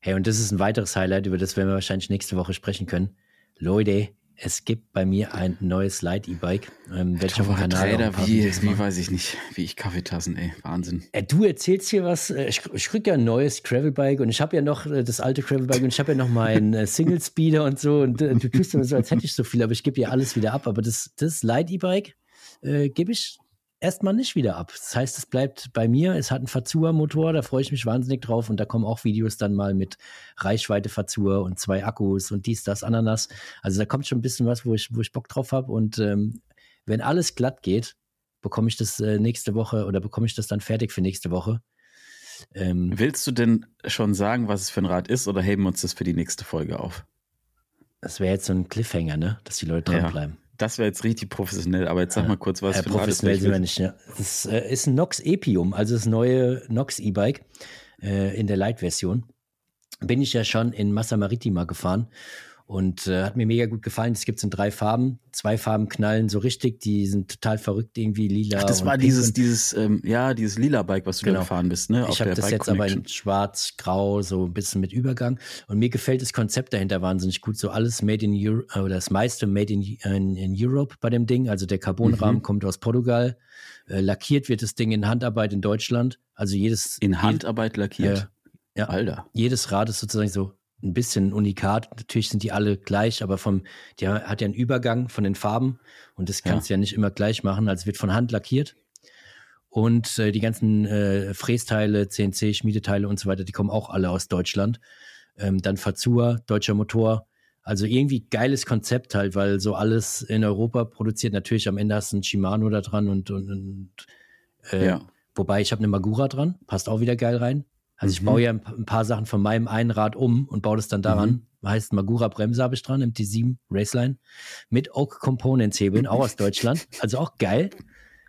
Hey, und das ist ein weiteres Highlight, über das werden wir wahrscheinlich nächste Woche sprechen können. Leute, es gibt bei mir ein neues. Ähm, ich auf dem Taucher Kanal paar wie, wie weiß ich nicht, wie ich Kaffeetassen, ey, Wahnsinn. Äh, du erzählst hier was. äh, Ich, ich krieg ja ein neues Gravelbike und ich habe ja noch äh, das alte Gravelbike und ich habe ja noch meinen äh, Single Speeder und so. Und du tust immer so, als hätte ich so viel, aber ich gebe ja alles wieder ab. Aber das, das Light E-Bike gebe ich erstmal nicht wieder ab. Das heißt, es bleibt bei mir. Es hat einen Fazua-Motor, da freue ich mich wahnsinnig drauf. Und da kommen auch Videos dann mal mit Reichweite Fazua und zwei Akkus und dies, das, Ananas. Also da kommt schon ein bisschen was, wo ich, wo ich Bock drauf habe. Und ähm, wenn alles glatt geht, bekomme ich das äh, nächste Woche oder bekomme ich das dann fertig für nächste Woche. Ähm, Willst du denn schon sagen, was es für ein Rad ist, oder heben wir uns das für die nächste Folge auf? das wäre jetzt so ein Cliffhanger, ne? Dass die Leute Ja. Das wäre jetzt richtig professionell, aber jetzt sag mal kurz, was Äh, für ein professionell sind wir nicht, ja. Das äh, ist ein Nox Epium, also das neue Nox E-Bike äh, in der Light-Version. Bin ich ja schon in Massa Maritima gefahren und äh, hat mir mega gut gefallen. Es gibt in drei Farben. Zwei Farben knallen so richtig, die sind total verrückt, irgendwie lila. Ach, das war dieses, dieses, ähm, ja, dieses lila Bike, was du da Genau. gefahren bist, ne? Ich habe das jetzt aber in schwarz-grau, so ein bisschen mit Übergang. Und mir gefällt das Konzept dahinter wahnsinnig gut. So alles made in Europe, oder das meiste made in, in, in Europe bei dem Ding. Also der Carbonrahmen Mhm. kommt aus Portugal. Äh, lackiert wird das Ding in Handarbeit in Deutschland. Also jedes, in Handarbeit lackiert. Ja. Ja. Alter. jedes Rad ist sozusagen so ein bisschen unikat. Natürlich sind die alle gleich, aber vom, die hat ja einen Übergang von den Farben und das Ja. kannst du ja nicht immer gleich machen. Also wird von Hand lackiert. Und äh, die ganzen äh, Frästeile, CNC, Schmiedeteile und so weiter, die kommen auch alle aus Deutschland. Ähm, dann Fazua, deutscher Motor. Also irgendwie geiles Konzept halt, weil so alles in Europa produziert. Natürlich am Ende hast du ein Shimano da dran und, und, und äh, Ja. Wobei ich habe eine Magura dran, passt auch wieder geil rein. Also ich Mhm. baue ja ein, pa- ein paar Sachen von meinem einen Rad um und baue das dann daran. Heißt Magura Bremse habe ich dran, MT7 Raceline mit Oak Components Hebeln, auch aus Deutschland. (laughs) Also auch geil,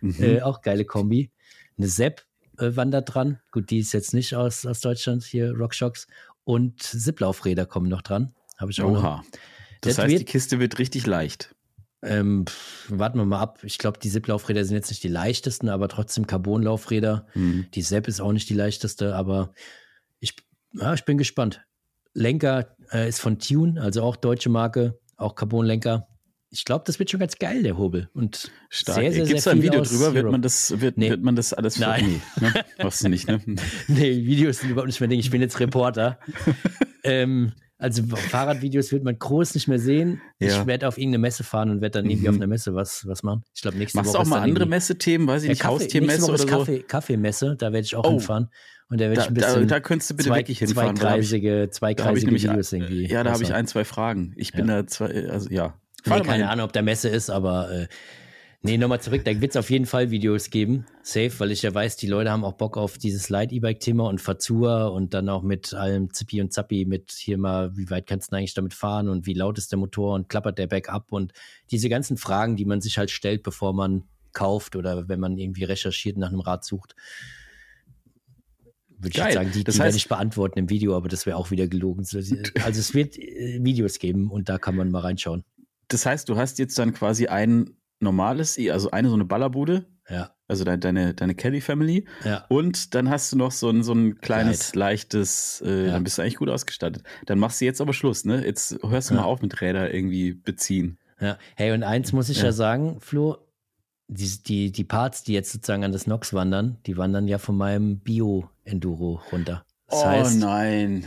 Mhm. äh, auch geile Kombi. Eine Sepp äh, wandert dran. Gut, die ist jetzt nicht aus, aus Deutschland, hier Rockshocks. Und Zipplaufräder kommen noch dran. Habe ich auch noch. Oha. Das, Das heißt, wird- die Kiste wird richtig leicht. Ähm, warten wir mal ab. Ich glaube, die Zip-Laufräder sind jetzt nicht die leichtesten, aber trotzdem Carbon-Laufräder. Mhm. Die Sepp ist auch nicht die leichteste, aber ich, ja, ich bin gespannt. Lenker äh, ist von Tune, also auch deutsche Marke, auch Carbon-Lenker. Ich glaube, das wird schon ganz geil, der Hobel. Und Stark. sehr, sehr, Gibt es sehr da ein Video drüber? Wird man das, wird, Nee. wird man das alles Nein. Nee, (laughs) ne? Machst du nicht, ne? Nee, Videos sind überhaupt nicht mein Ding. Ich bin jetzt Reporter. (laughs) ähm, also Fahrradvideos wird man groß nicht mehr sehen. Ja. Ich werde auf irgendeine Messe fahren und werde dann irgendwie Mhm. auf einer Messe was, was machen. Ich glaube, nächste Machst du Woche auch ist mal dann andere Messethemen? Weiß ich Ja, nicht, Kaffee, Haustiermesse oder so? Kaffee, Kaffeemesse, da werde ich auch Oh. hinfahren. Und da werde ich Da, ein da, bisschen da könntest du bitte zwei, wirklich hinfahren. Da zweikreisige, Da zweikreisige nämlich, Videos irgendwie. ja, da habe ich ein, zwei Fragen. Ich bin da zwei, also ja. Nee, mal keine. Ahnung, ob der Messe ist, aber äh, nee, nochmal zurück. Da wird es auf jeden Fall Videos geben. Safe, weil ich ja weiß, die Leute haben auch Bock auf dieses Light-E-Bike-Thema und Fazur und dann auch mit allem Zippi und Zappi mit hier mal, wie weit kannst du denn eigentlich damit fahren und wie laut ist der Motor und klappert der Backup und diese ganzen Fragen, die man sich halt stellt, bevor man kauft oder wenn man irgendwie recherchiert nach einem Rad sucht. Würde ich Geil. jetzt sagen, die, Das die werde heißt- ich beantworten im Video, aber das wäre auch wieder gelogen. (laughs) Also es wird äh, Videos geben und da kann man mal reinschauen. Das heißt, du hast jetzt dann quasi ein normales, also eine so eine Ballerbude, Ja, also deine, deine, deine Kelly Family. ja. Und dann hast du noch so ein, so ein kleines, leichtes, äh, Ja. dann bist du eigentlich gut ausgestattet. Dann machst du jetzt aber Schluss, ne? Jetzt hörst du Ja. mal auf mit Räder irgendwie beziehen. Ja, hey, und eins muss ich ja, Ja. sagen, Flo, die, die, die Parts, die jetzt sozusagen an das Nox wandern, die wandern ja von meinem Bio-Enduro runter. Das heißt, Oh nein.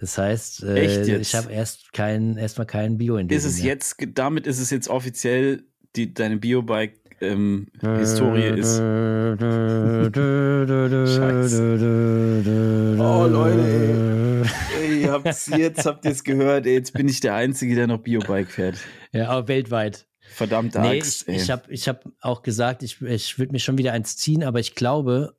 das heißt äh, ich habe erst kein, erstmal keinen Bio-Enduro. Ist es mehr. jetzt, damit ist es jetzt offiziell, die, deine Biobike ähm, Historie ist. (laughs) Oh, Leute, Ey, ihr habt's, jetzt habt ihr es gehört, ey, jetzt bin ich der Einzige, der noch Biobike fährt. Ja, aber weltweit. Verdammte Nee, Axt, ich, ey. ich habe ich hab auch gesagt, ich, ich würde mir schon wieder eins ziehen, aber ich glaube,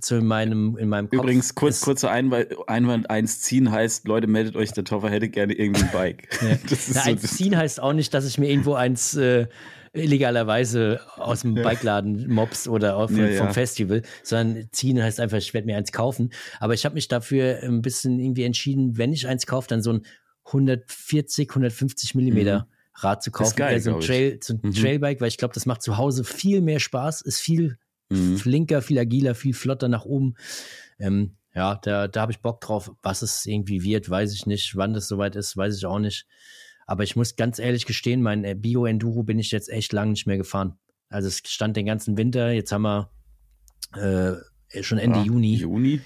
so in meinem, in meinem Kopf. Übrigens, kurz, kurzer Einwand, Einwand, eins ziehen heißt, Leute, meldet euch, der Toffer hätte gerne irgendwie ein Bike. (laughs) Das ist Na, so, eins das, ziehen heißt auch nicht, dass ich mir irgendwo eins äh, illegalerweise aus dem Bikeladen mobs oder auf, Ja, vom ja. Festival, sondern ziehen heißt einfach, ich werde mir eins kaufen. Aber ich habe mich dafür ein bisschen irgendwie entschieden, wenn ich eins kaufe, dann so ein 140, 150 Millimeter Rad zu Mhm. Das ist kaufen. geil, so ein. Trail, so ein Mhm. Trailbike, weil ich glaube, das macht zu Hause viel mehr Spaß, ist viel Mhm. flinker, viel agiler, viel flotter nach oben. Ähm, ja, da, da habe ich Bock drauf. Was es irgendwie wird, weiß ich nicht. Wann das soweit ist, weiß ich auch nicht. Aber ich muss ganz ehrlich gestehen, mein äh, Bio-Enduro bin ich jetzt echt lange nicht mehr gefahren. Also es stand den ganzen Winter, jetzt haben wir äh, schon Ende Ja, Juni Juni.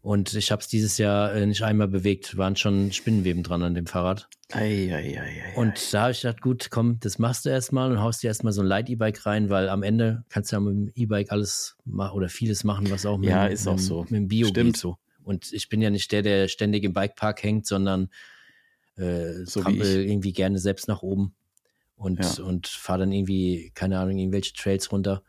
und ich habe es dieses Jahr äh, nicht einmal bewegt. Waren schon Spinnenweben dran an dem Fahrrad. Ei, ei, ei, Und da habe ich gedacht, gut, komm, das machst du erstmal und haust dir erstmal so ein Light-E-Bike rein, weil am Ende kannst du ja mit dem E-Bike alles machen oder vieles machen, was auch mit, Ja, ist auch mit, dem- so. mit dem Bio Stimmt. geht so. Und ich bin ja nicht der, der ständig im Bikepark hängt, sondern äh, So wie trampel irgendwie gerne selbst nach oben und, Ja. und fahre dann irgendwie, keine Ahnung, irgendwelche Trails runter.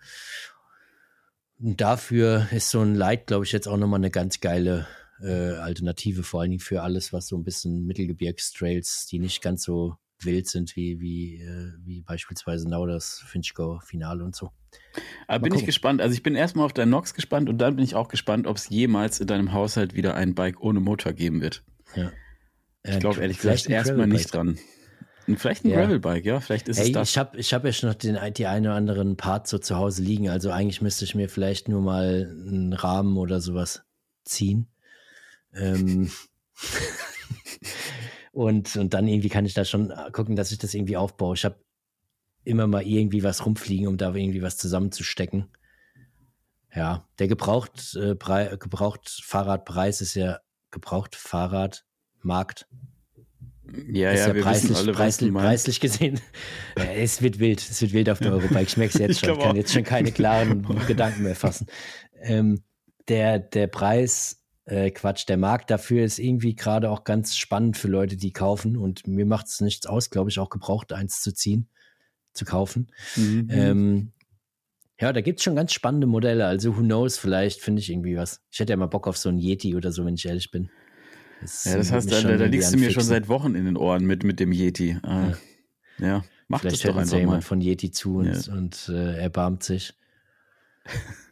Und dafür ist so ein Light, glaube ich, jetzt auch nochmal eine ganz geile äh, Alternative, vor allen Dingen für alles, was so ein bisschen Mittelgebirgstrails, die nicht ganz so wild sind, wie, wie, äh, wie beispielsweise now das Finchgau-Finale und so. Aber Mal bin ich gespannt. Also ich bin erstmal auf dein Nox gespannt und dann bin ich auch gespannt, ob es jemals in deinem Haushalt wieder ein Bike ohne Motor geben wird. Ja. Ich glaube ehrlich Vielleicht gesagt erstmal nicht dran. Vielleicht ein Ja. Gravelbike, ja, vielleicht ist Ey, es das. ich habe ich hab ja schon noch den, die eine oder anderen Part so zu Hause liegen. Also eigentlich müsste ich mir vielleicht nur mal einen Rahmen oder sowas ziehen. Ähm (laughs) und, und dann irgendwie kann ich da schon gucken, dass ich das irgendwie aufbaue. Ich habe immer mal irgendwie was rumfliegen, um da irgendwie was zusammenzustecken. Ja, der gebraucht, äh, gebraucht Fahrradpreis ist ja gebraucht Fahrradmarkt ja, ist ja, ja wir preislich, wissen alle, preislich, preislich gesehen. (laughs) Ja, es wird wild, es wird wild auf der Eurobike. Ich merke es jetzt Ich schon, glaub kann auch. jetzt schon keine klaren (laughs) Gedanken mehr fassen. Ähm, der, der Preis, äh, Quatsch, der Markt dafür ist irgendwie gerade auch ganz spannend für Leute, die kaufen. Und mir macht es nichts aus, glaube ich, auch gebraucht eins zu ziehen, zu kaufen. Mhm. Ähm, ja, da gibt es schon ganz spannende Modelle. Also, who knows, vielleicht finde ich irgendwie was. Ich hätte ja mal Bock auf so ein Yeti oder so, wenn ich ehrlich bin. Ja, das heißt, da, da, da liegst du mir schon seit Wochen in den Ohren mit, mit dem Yeti. Ah, ja. mach Vielleicht das doch uns ja einfach mal. jemand von Yeti zu und, Ja. und äh, erbarmt sich. (laughs)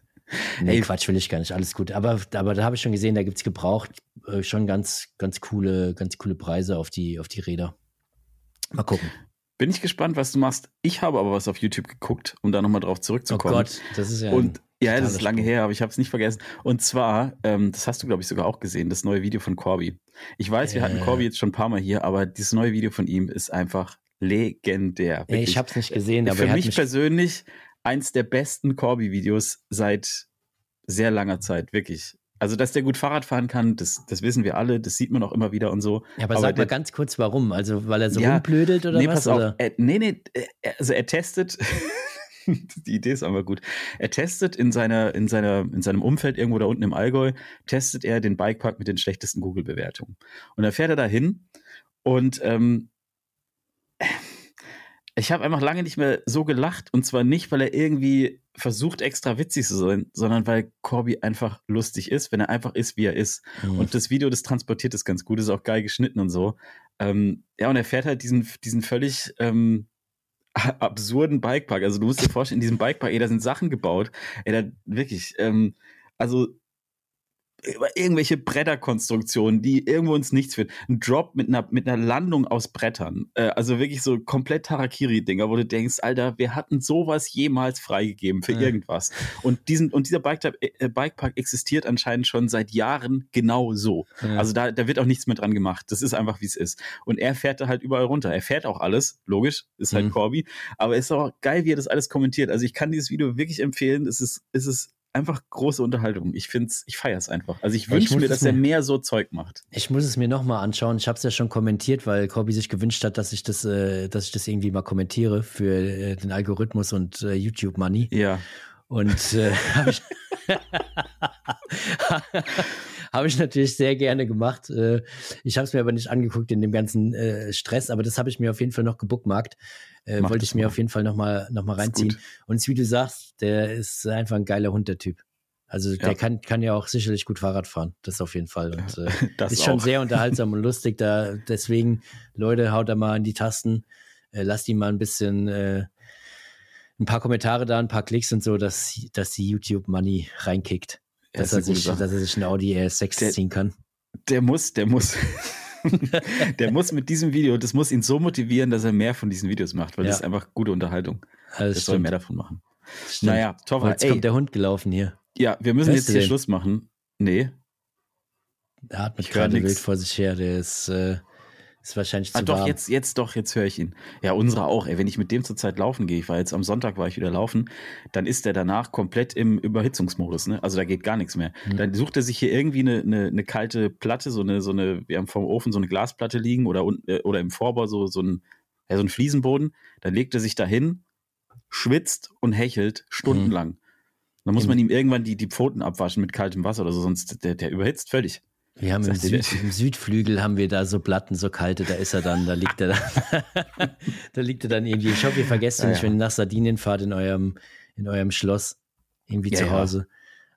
Nee, Quatsch will ich gar nicht, alles gut. Aber, aber da habe ich schon gesehen, da gibt es gebraucht äh, schon ganz, ganz coole, ganz coole Preise auf die, auf die Räder. Mal gucken. Bin ich gespannt, was du machst. Ich habe aber was auf YouTube geguckt, um da nochmal drauf zurückzukommen. Oh Gott, das ist ja. Und ja, das ist lange Sprung. her, aber ich habe es nicht vergessen. Und zwar, ähm, das hast du, glaube ich, sogar auch gesehen, das neue Video von Corby. Ich weiß, wir hatten Äh. Corby jetzt schon ein paar Mal hier, aber dieses neue Video von ihm ist einfach legendär. Ja, wirklich. ich habe es nicht gesehen, aber Für mich mich, persönlich eins der besten Corby-Videos seit sehr langer Zeit, wirklich. Also, dass der gut Fahrrad fahren kann, das, das wissen wir alle, das sieht man auch immer wieder und so. ja, aber, aber sag mal ganz kurz, warum? Also, weil er so Ja, rumblödelt oder nee, was? pass auf. Oder? Er, nee, nee, er, also er testet, (laughs) die Idee ist aber gut. Er testet in seiner, in seiner, in seinem Umfeld irgendwo da unten im Allgäu, testet er den Bikepark mit den schlechtesten Google-Bewertungen. Und dann fährt er da hin und ähm, ich habe einfach lange nicht mehr so gelacht und zwar nicht, weil er irgendwie versucht, extra witzig zu sein, sondern weil Corby einfach lustig ist, wenn er einfach ist, wie er ist. Hm. Und das Video, das transportiert es ganz gut, ist auch geil geschnitten und so. Ähm, ja, und er fährt halt diesen, diesen völlig ähm, (laughs) absurden Bikepark. Also du musst dir vorstellen, in diesem Bikepark, ey, da sind Sachen gebaut. Ey, da wirklich, ähm, also über irgendwelche Bretterkonstruktionen, die irgendwo ins Nichts führen. Ein Drop mit einer, mit einer Landung aus Brettern. Äh, also wirklich so komplett Tarakiri-Dinger, wo du denkst, Alter, wir hatten sowas jemals freigegeben für Ja. irgendwas. Und, diesen, und dieser Bikepark, äh, Bikepark existiert anscheinend schon seit Jahren genau so. Ja. Also da, da wird auch nichts mehr dran gemacht. Das ist einfach, wie es ist. Und er fährt da halt überall runter. Er fährt auch alles, logisch, ist halt Mhm. Corby. Aber es ist auch geil, wie er das alles kommentiert. Also ich kann dieses Video wirklich empfehlen. Es ist, es ist einfach große Unterhaltung. Ich find's, ich feier's einfach. Also ich wünsche mir, es dass er mir- mehr so Zeug macht. Ich muss es mir nochmal anschauen. Ich habe es ja schon kommentiert, weil Corby sich gewünscht hat, dass ich das, äh, dass ich das irgendwie mal kommentiere für äh, den Algorithmus und äh, YouTube Money. Ja. Und äh, (laughs) habe ich, (laughs) hab ich natürlich sehr gerne gemacht. Äh, ich habe es mir aber nicht angeguckt in dem ganzen äh, Stress, aber das habe ich mir auf jeden Fall noch gebookmarkt. Äh, Mach wollte ich mir mal. auf jeden Fall nochmal noch mal reinziehen. Und wie du sagst, der ist einfach ein geiler Hund, der Typ. Also der Ja. kann, kann ja auch sicherlich gut Fahrrad fahren. Das auf jeden Fall. Und, äh, (laughs) Das ist schon auch. sehr unterhaltsam (laughs) und lustig. Da, deswegen, Leute, haut da mal in die Tasten. Äh, lasst ihm mal ein bisschen äh, ein paar Kommentare da, ein paar Klicks und so, dass, dass die YouTube Money reinkickt. Dass, er sich, dass er sich ein Audi RS6 Der- ziehen kann. Der muss, der muss. (laughs) der muss mit diesem Video, das muss ihn so motivieren, dass er mehr von diesen Videos macht, weil Ja. das ist einfach gute Unterhaltung. Also Das soll mehr davon machen. stimmt. Naja, Toffer, jetzt ey, kommt der Hund gelaufen hier. ja, wir müssen Hörst jetzt hier den? Schluss machen. Nee. Der atmet Ich hör gerade wild vor sich her. Der ist, äh, ist wahrscheinlich zu Ah, doch, warm. jetzt, jetzt doch, jetzt höre ich ihn. Ja, unsere auch, ey. Wenn ich mit dem zurzeit laufen gehe, ich war jetzt am Sonntag, war ich wieder laufen, dann ist der danach komplett im Überhitzungsmodus, ne? Also da geht gar nichts mehr. Mhm. Dann sucht er sich hier irgendwie eine, eine, eine kalte Platte, so eine, so eine, wir haben vom Ofen so eine Glasplatte liegen oder, unten, äh, oder im Vorbau so, so ein, ja, so ein Fliesenboden. Dann legt er sich dahin, schwitzt und hechelt stundenlang. Dann muss man ihm irgendwann die, die Pfoten abwaschen mit kaltem Wasser oder so, sonst der, der überhitzt völlig. Wir haben im, Süd, im Südflügel haben wir da so Platten, so kalte, da ist er dann, da liegt er dann, (laughs) da liegt er dann irgendwie. Ich hoffe, ihr vergesst ihn Ja, nicht, ja. wenn ihr nach Sardinien fahrt in eurem, in eurem Schloss, irgendwie Ja, zu. Hause.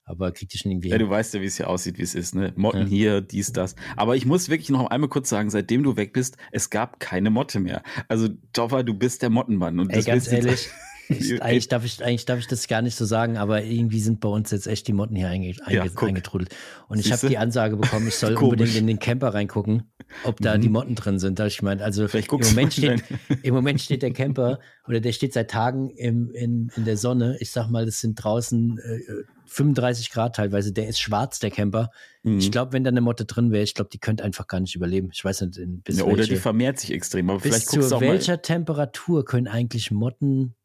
Aber kriegt ihr schon irgendwie Ja, hin. du weißt ja, wie es hier aussieht, wie es ist, ne? Motten hier, dies, das. Aber ich muss wirklich noch einmal kurz sagen, seitdem du weg bist, es gab keine Motte mehr. Also, Toffer, du bist der Mottenmann. Und Ey, ganz ehrlich, (laughs) (laughs) ich, eigentlich, darf ich, eigentlich darf ich das gar nicht so sagen, aber irgendwie sind bei uns jetzt echt die Motten hier einge, Ja, einge, guck. eingetrudelt. Und ich Siehste? habe die Ansage bekommen, ich soll (laughs) unbedingt in den Camper reingucken, ob da Mhm. die Motten drin sind. Da hab ich gemeint, also Vielleicht im Moment, mal steht, im Moment steht der (laughs) Camper oder der steht seit Tagen im, in, in der Sonne. Ich sag mal, das sind draußen äh, 35 Grad teilweise. Der ist schwarz, der Camper. Mhm. Ich glaube, wenn da eine Motte drin wäre, ich glaube, die könnte einfach gar nicht überleben. Ich weiß nicht, bis ja, oder welche, die vermehrt sich extrem. Aber bis vielleicht guckst du zu auch mal. welcher Temperatur können eigentlich Motten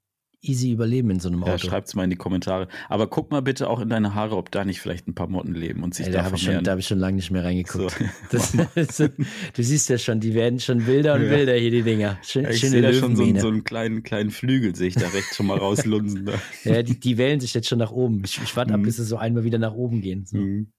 easy überleben in so einem Ja, Auto? schreibt's mal in die Kommentare. Aber guck mal bitte auch in deine Haare, ob da nicht vielleicht ein paar Motten leben und sich Ey, da da habe ich, schon- vermehren. da hab ich schon lange nicht mehr reingeguckt. So. (laughs) Das, das, du siehst ja schon, die werden schon wilder und Ja. wilder hier, die Dinger. Schön, Ja, ich sehe da schon so, so einen kleinen, kleinen Flügel, sehe ich da rechts schon mal rauslunsen. Da. (laughs) ja, die, die wählen sich jetzt schon nach oben. Ich, ich warte ab, Mhm. bis sie so einmal wieder nach oben gehen. So. Mhm.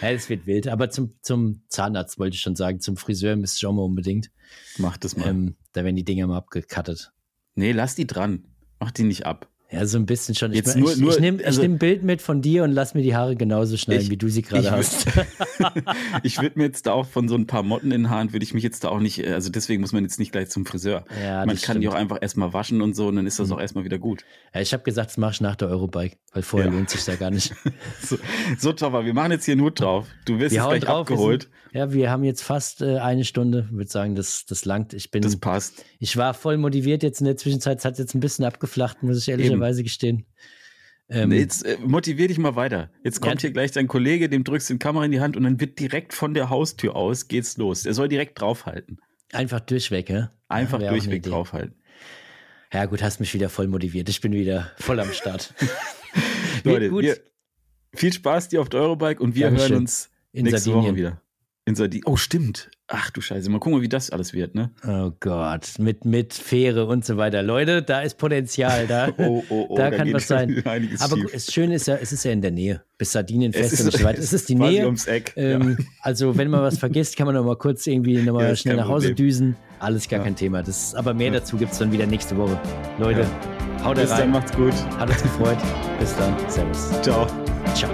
Ja, das wird wild. Aber zum, zum Zahnarzt wollte ich schon sagen, zum Friseur müsste ich auch mal unbedingt. Mach das mal. Ähm, da werden die Dinger mal abgekattet. Nee, lass die dran. Mach die nicht ab. Ja, so ein bisschen schon. Jetzt ich nur- ich, ich nehme also- nehm ein Bild mit von dir und lass mir die Haare genauso schneiden, Ich- wie du sie gerade hast. (laughs) Ich würde mir jetzt da auch von so ein paar Motten in den Haaren, würde ich mich jetzt da auch nicht, also deswegen muss man jetzt nicht gleich zum Friseur. Ja, man kann die stimmt. Mhm. auch einfach erstmal waschen und so und dann ist das auch erstmal wieder gut. Ja, ich habe gesagt, das mache ich nach der Eurobike, weil vorher Ja. lohnt sich ja gar nicht. (laughs) So, so Topper, wir machen jetzt hier Hut drauf. Du wirst Wir jetzt gleich drauf. Wir abgeholt. sind, ja, wir haben jetzt fast äh, eine Stunde. Ich würde sagen, das, das langt. Ich bin, Das passt. ich war voll motiviert jetzt in der Zwischenzeit. Es hat jetzt ein bisschen abgeflacht, muss ich ehrlicherweise gestehen. Ähm, Jetzt äh, motivier dich mal weiter. Jetzt kommt Ja. hier gleich dein Kollege, dem drückst du die Kamera in die Hand und dann wird direkt von der Haustür aus geht's los. Der soll direkt draufhalten. einfach durchweg, ja? Einfach Ja, durchweg draufhalten. Ja, gut, hast mich wieder voll motiviert. Ich bin wieder voll am Start. (laughs) Leute, gut. wir, viel Spaß dir auf der Eurobike und wir Dankeschön. hören uns In nächste Sardinien. Woche wieder. In Sardinien. Oh, stimmt. Ach du Scheiße. Mal gucken, wie das alles wird, ne? Oh Gott, mit, mit Fähre und so weiter. Leute, da ist Potenzial da. (laughs) Oh, oh, oh, da, da kann was (laughs) sein. Aber schief. gut, das Schöne ist ja, es ist ja in der Nähe. Bis Sardinien Es fest ist- und so weit. Es ist die (laughs) Nähe. ums Eck, Ähm, Also, wenn man was vergisst, kann man noch mal kurz irgendwie noch mal Ja, schnell nach Hause Problem. düsen. Alles gar Ja. kein Thema. Das, aber mehr dazu gibt es dann wieder nächste Woche. Leute, haut Bis dann, rein. macht's gut. Hat uns gefreut. Bis dann. Servus. Ciao. Ciao.